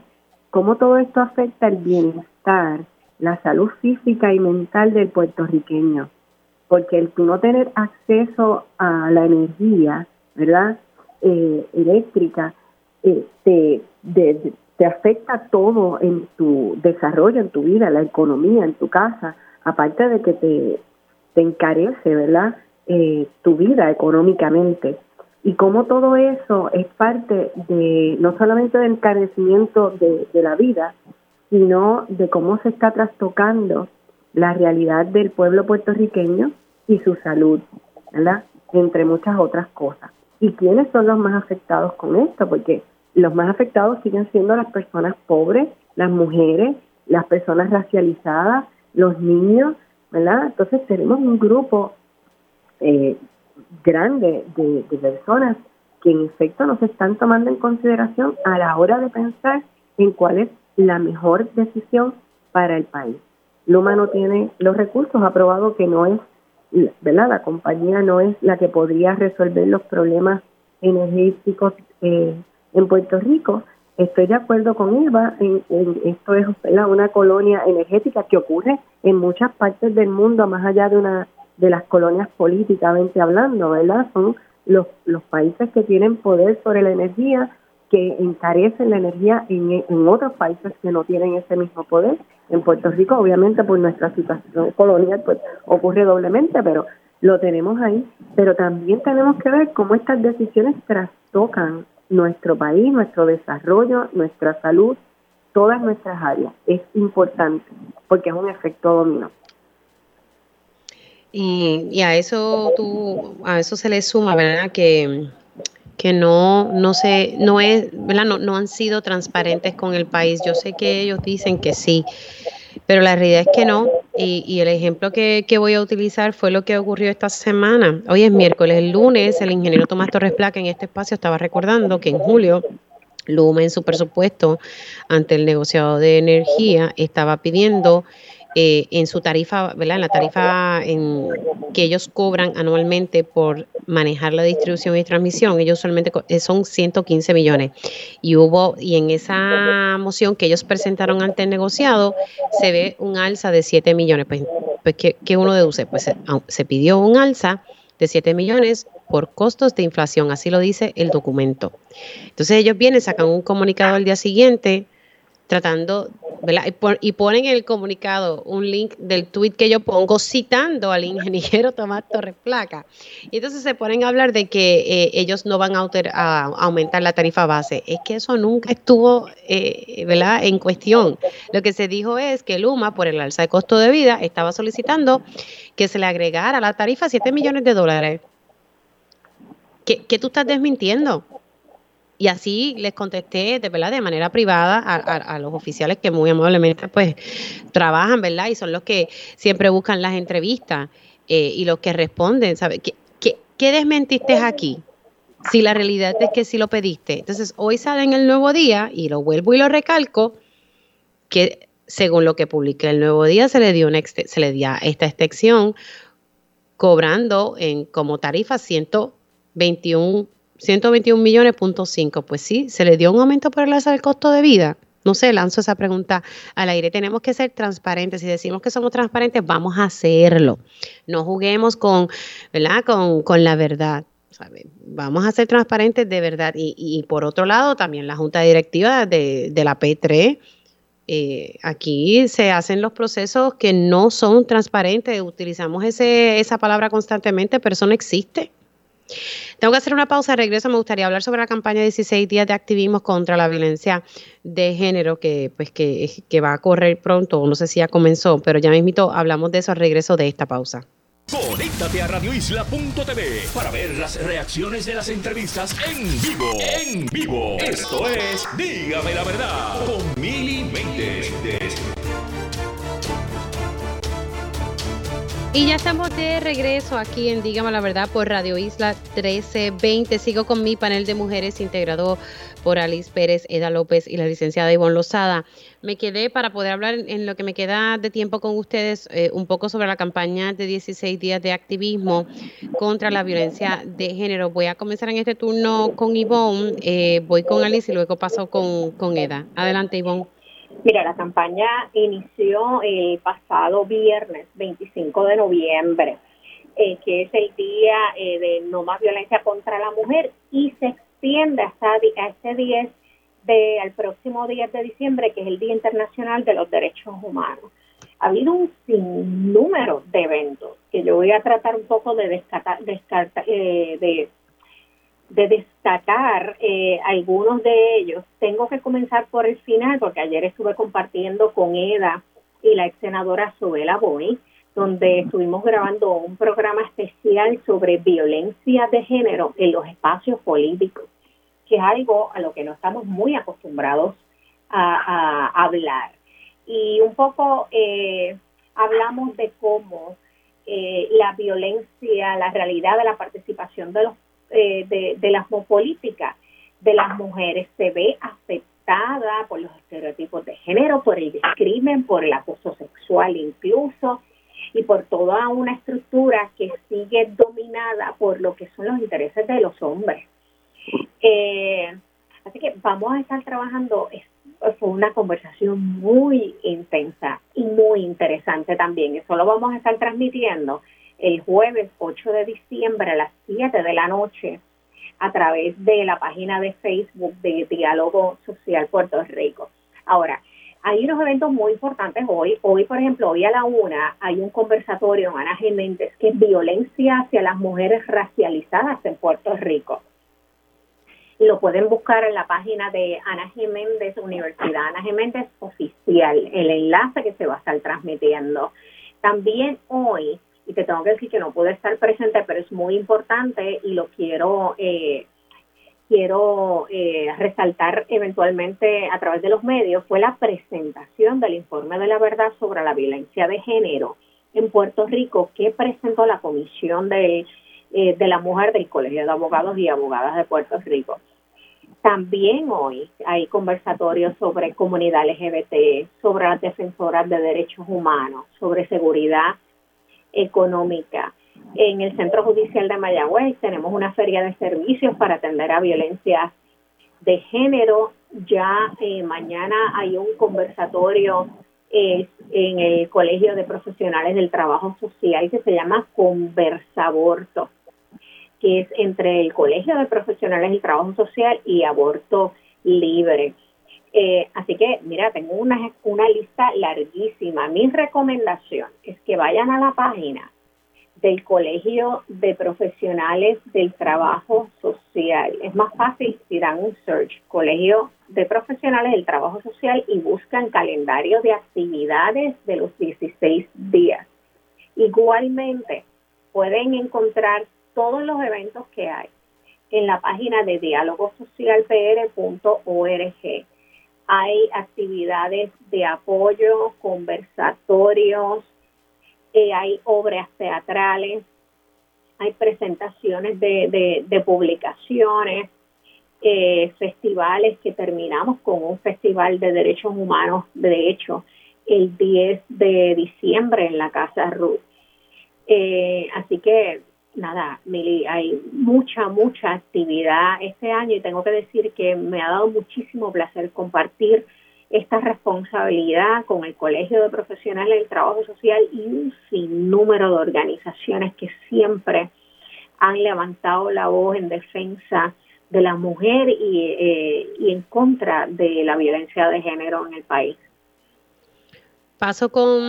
cómo todo esto afecta el bienestar, la salud física y mental del puertorriqueño. Porque el tú no tener acceso a la energía, ¿verdad?, eh, eléctrica, eh, te, te afecta todo en tu desarrollo, en tu vida, la economía, en tu casa, aparte de que te, te encarece, ¿verdad?, eh, tu vida económicamente. Y cómo todo eso es parte de no solamente del encarecimiento de, de la vida, sino de cómo se está trastocando la realidad del pueblo puertorriqueño y su salud, ¿verdad? Entre muchas otras cosas. ¿Y quiénes son los más afectados con esto? Porque los más afectados siguen siendo las personas pobres, las mujeres, las personas racializadas, los niños. Entonces tenemos un grupo eh, grande de, de personas que en efecto no se están tomando en consideración a la hora de pensar en cuál es la mejor decisión para el país. Luma no tiene los recursos, ha probado que no es, ¿verdad? La compañía no es la que podría resolver los problemas energéticos eh, en Puerto Rico. Estoy de acuerdo con Eva, en, esto es una colonia energética que ocurre en muchas partes del mundo, más allá de una de las colonias políticamente hablando, ¿verdad? Son los, los países que tienen poder sobre la energía, que encarecen la energía en, en otros países que no tienen ese mismo poder. En Puerto Rico, obviamente, por nuestra situación colonial, pues ocurre doblemente, pero lo tenemos ahí. Pero también tenemos que ver cómo estas decisiones trastocan nuestro país, nuestro desarrollo, nuestra salud, todas nuestras áreas. Es importante porque es un efecto dominó. Y, y a eso tú, a eso se le suma, ¿verdad? Que, que no, no se, no es, ¿verdad? No, no han sido transparentes con el país. Yo sé que ellos dicen que sí, pero la realidad es que no. Y, y, el ejemplo que, que, voy a utilizar fue lo que ocurrió esta semana. Hoy es miércoles, el lunes el ingeniero Tomás Torres Placa en este espacio estaba recordando que en julio Luma en su presupuesto ante el negociado de energía estaba pidiendo eh, en su tarifa, ¿verdad? En la tarifa que ellos cobran anualmente por manejar la distribución y transmisión, ellos solamente eh, son 115 millones. Y hubo, y en esa moción que ellos presentaron ante el negociado, se ve un alza de 7 millones. Pues, pues ¿qué, uno deduce? Pues se, se pidió un alza de 7 millones por costos de inflación, así lo dice el documento. Entonces ellos vienen, sacan un comunicado al día siguiente tratando, ¿verdad? Y, ponen en el comunicado un link del tweet que yo pongo citando al ingeniero Tomás Torres Placa. Y entonces se ponen a hablar de que eh, ellos no van a, aumentar la tarifa base. Es que eso nunca estuvo, eh, ¿verdad? En cuestión. Lo que se dijo es que Luma, por el alza de costo de vida, estaba solicitando que se le agregara la tarifa 7 millones de dólares. ¿Qué, qué tú estás desmintiendo? Y así les contesté de verdad de manera privada a, los oficiales que muy amablemente pues trabajan, ¿verdad? Y son los que siempre buscan las entrevistas eh, y los que responden, ¿sabes? ¿Qué, qué, desmentiste aquí? Si la realidad es que sí lo pediste. Entonces, hoy sale en el nuevo día, y lo vuelvo y lo recalco, que según lo que publiqué el nuevo día, se le dio, una se le dio esta extensión cobrando en como tarifa 121 121 millones punto cinco. Pues sí, se le dio un aumento por el alza del costo de vida. No sé, lanzo esa pregunta al aire. Tenemos que ser transparentes. Si decimos que somos transparentes, vamos a hacerlo. No juguemos con, ¿verdad? Con, con la verdad. Vamos a ser transparentes de verdad. Y, y, por otro lado, también la Junta Directiva de, de la P3, eh, aquí se hacen los procesos que no son transparentes. Utilizamos ese, esa palabra constantemente, pero eso no existe. Tengo que hacer una pausa, regreso. Me gustaría hablar sobre la campaña de 16 días de activismo contra la violencia de género que, pues, que, va a correr pronto, no sé si ya comenzó, pero ya mismito hablamos de eso al regreso de esta pausa. Conéctate a radioisla.tv para ver las reacciones de las entrevistas en vivo. En vivo. Esto es Dígame la verdad con Mili Y ya estamos de regreso aquí en Dígame la Verdad por Radio Isla 1320. Sigo con mi panel de mujeres integrado por Alice Pérez, Eda López y la licenciada Ivonne Lozada. Me quedé para poder hablar en lo que me queda de tiempo con ustedes eh, un poco sobre la campaña de 16 días de activismo contra la violencia de género. Voy a comenzar en este turno con Ivonne, eh, voy con Alice y luego paso con, con Eda. Adelante Ivonne. Mira, la campaña inició el pasado viernes 25 de noviembre, eh, que es el día eh, de no más violencia contra la mujer, y se extiende hasta a este 10 de, al próximo 10 de diciembre, que es el Día Internacional de los Derechos Humanos. Ha habido un sinnúmero de eventos que yo voy a tratar un poco de descartar, eh, de de destacar eh, algunos de ellos. Tengo que comenzar por el final porque ayer estuve compartiendo con Eda y la ex senadora Sobela Boy, donde estuvimos grabando un programa especial sobre violencia de género en los espacios políticos, que es algo a lo que no estamos muy acostumbrados a, hablar. Y un poco eh, hablamos de cómo eh, la violencia, la realidad de la participación de los eh, de, la política de las mujeres se ve afectada por los estereotipos de género, por el discrimen, por el acoso sexual incluso, y por toda una estructura que sigue dominada por lo que son los intereses de los hombres. Eh, así que vamos a estar trabajando, fue una conversación muy intensa y muy interesante también. Eso lo vamos a estar transmitiendo el jueves 8 de diciembre a las 7 de la noche a través de la página de Facebook de Diálogo Social Puerto Rico. Ahora, hay unos eventos muy importantes hoy. Hoy, por ejemplo, hoy a la una hay un conversatorio en Ana Jiménez que es violencia hacia las mujeres racializadas en Puerto Rico. Lo pueden buscar en la página de Ana Jiménez Universidad Ana Jiménez Oficial, el enlace que se va a estar transmitiendo. También hoy y te tengo que decir que no pude estar presente, pero es muy importante y lo quiero eh, quiero eh, resaltar eventualmente a través de los medios fue la presentación del informe de la verdad sobre la violencia de género en Puerto Rico que presentó la Comisión de, eh, de la Mujer del Colegio de Abogados y Abogadas de Puerto Rico. También hoy hay conversatorios sobre comunidad LGBT, sobre las defensoras de derechos humanos, sobre seguridad económica. En el Centro Judicial de Mayagüez tenemos una feria de servicios para atender a violencia de género. Ya eh, mañana hay un conversatorio eh, en el Colegio de Profesionales del Trabajo Social que se llama Conversaborto que es entre el Colegio de Profesionales del Trabajo Social y Aborto Libre. Eh, así que, mira, tengo una, una lista larguísima. Mi recomendación es que vayan a la página del Colegio de Profesionales del Trabajo Social. Es más fácil si dan un search, Colegio de Profesionales del Trabajo Social, y buscan calendario de actividades de los 16 días. Igualmente, pueden encontrar todos los eventos que hay en la página de dialogosocialpr.org. Hay actividades de apoyo, conversatorios, eh, hay obras teatrales, hay presentaciones de, publicaciones, eh, festivales que terminamos con un festival de derechos humanos, de hecho, el 10 de diciembre en la Casa Ruth. Eh, así que nada, Mili, hay mucha, mucha actividad este año y tengo que decir que me ha dado muchísimo placer compartir esta responsabilidad con el Colegio de Profesionales del Trabajo Social y un sinnúmero de organizaciones que siempre han levantado la voz en defensa de la mujer y, eh, y en contra de la violencia de género en el país. Paso con,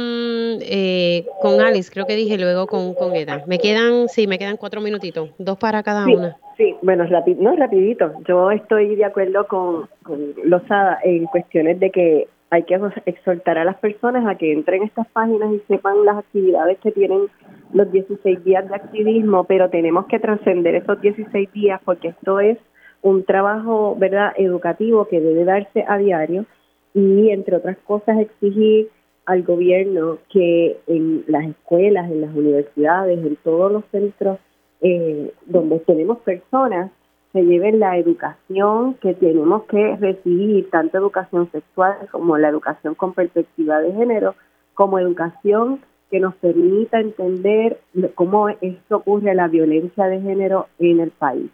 eh, con Alice, creo que dije, luego con, con Eda. Me quedan, sí, me quedan cuatro minutitos, dos para cada una. Sí, bueno, no, rapidito. Yo estoy de acuerdo con, con Lozada en cuestiones de que hay que exhortar a las personas a que entren a estas páginas y sepan las actividades que tienen los 16 días de activismo, pero tenemos que trascender esos 16 días porque esto es un trabajo, ¿verdad?, educativo que debe darse a diario y, entre otras cosas, exigir al gobierno que en las escuelas, en las universidades, en todos los centros eh, donde tenemos personas se lleven la educación que tenemos que recibir, tanto educación sexual como la educación con perspectiva de género, como educación que nos permita entender cómo esto ocurre la violencia de género en el país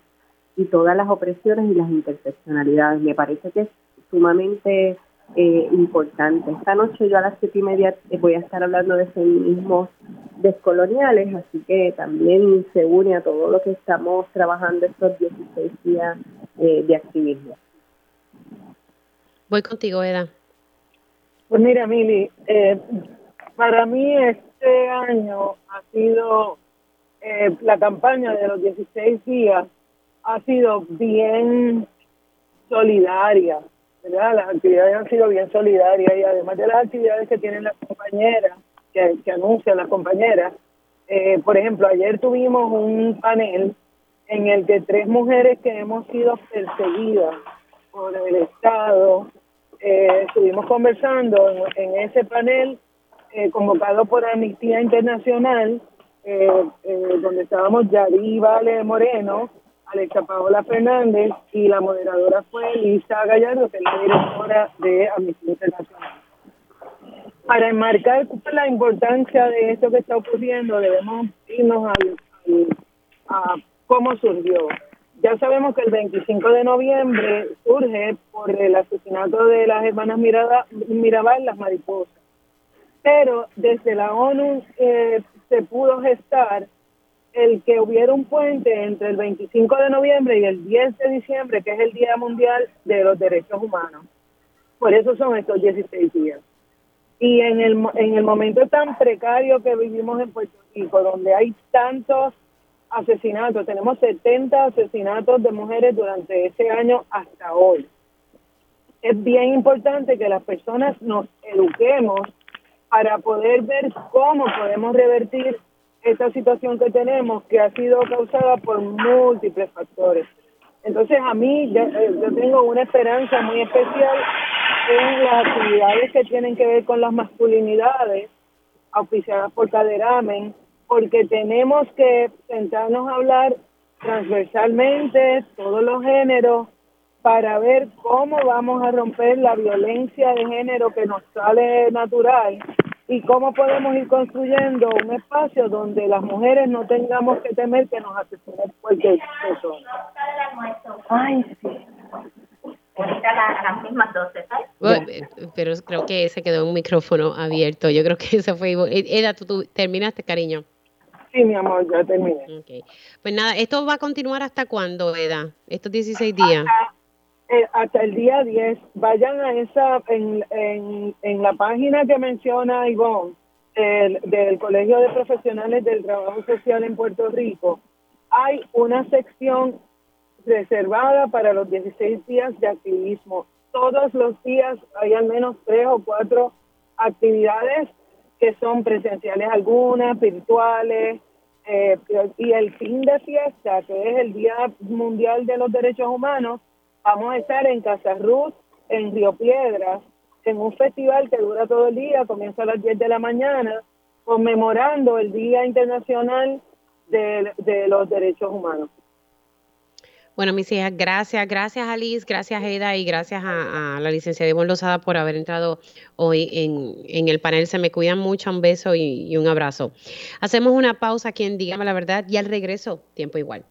y todas las opresiones y las interseccionalidades. Me parece que es sumamente eh, importante. Esta noche yo a las siete y media voy a estar hablando de feminismos descoloniales, así que también se une a todo lo que estamos trabajando estos 16 días eh, de activismo. Voy contigo, Eda. Pues mira, Mili, eh, para mí este año ha sido eh, la campaña de los 16 días ha sido bien solidaria, las actividades han sido bien solidarias y además de las actividades que tienen las compañeras, que, anuncian las compañeras, eh, por ejemplo, ayer tuvimos un panel en el que tres mujeres que hemos sido perseguidas por el Estado, eh, estuvimos conversando en, ese panel eh, convocado por Amnistía Internacional, donde estábamos Yari Vale Moreno, Alexa Paola Fernández y la moderadora fue Lisa Gallardo, que es la directora de Amnistía Internacional. Para enmarcar la importancia de esto que está ocurriendo, debemos irnos a cómo surgió. Ya sabemos que el 25 de noviembre surge por el asesinato de las hermanas Mirabal, las mariposas. Pero desde la ONU eh, se pudo gestar el que hubiera un puente entre el 25 de noviembre y el 10 de diciembre, que es el Día Mundial de los Derechos Humanos. Por eso son estos 16 días. Y en el, en el momento tan precario que vivimos en Puerto Rico, donde hay tantos asesinatos, tenemos 70 asesinatos de mujeres durante ese año hasta hoy. Es bien importante que las personas nos eduquemos para poder ver cómo podemos revertir esta situación que tenemos que ha sido causada por múltiples factores. Entonces a mí eh, yo, tengo una esperanza muy especial en las actividades que tienen que ver con las masculinidades auspiciadas por Caderamen, porque tenemos que sentarnos a hablar transversalmente, todos los géneros, para ver cómo vamos a romper la violencia de género que nos sale natural y cómo podemos ir construyendo un espacio donde las mujeres no tengamos que temer que nos asesinen cualquier persona. Ay, sí. A las mismas 12, Pero creo que se quedó un micrófono abierto. Yo creo que eso fue. Eda, ¿tú, terminaste, cariño? Sí, mi amor, ya terminé. Pues nada, ¿esto va a continuar hasta cuándo, Eda? Estos 16 días. Eh, hasta el día 10, vayan a esa, en, en, la página que menciona Ivonne, del, del Colegio de Profesionales del Trabajo Social en Puerto Rico, hay una sección reservada para los 16 días de activismo. Todos los días hay al menos tres o cuatro actividades que son presenciales algunas, virtuales, eh, y el fin de fiesta, que es el Día Mundial de los Derechos Humanos, Vamos a estar en Casa Ruth, en Río Piedras, en un festival que dura todo el día, comienza a las 10 de la mañana, conmemorando el Día Internacional de, los Derechos Humanos. Bueno, mis hijas, gracias, gracias Alice, gracias Eda y gracias a, la licenciada Ivonne Lozada por haber entrado hoy en, el panel. Se me cuidan mucho, un beso y, y un abrazo. Hacemos una pausa aquí en Dígame la Verdad y al regreso, tiempo igual.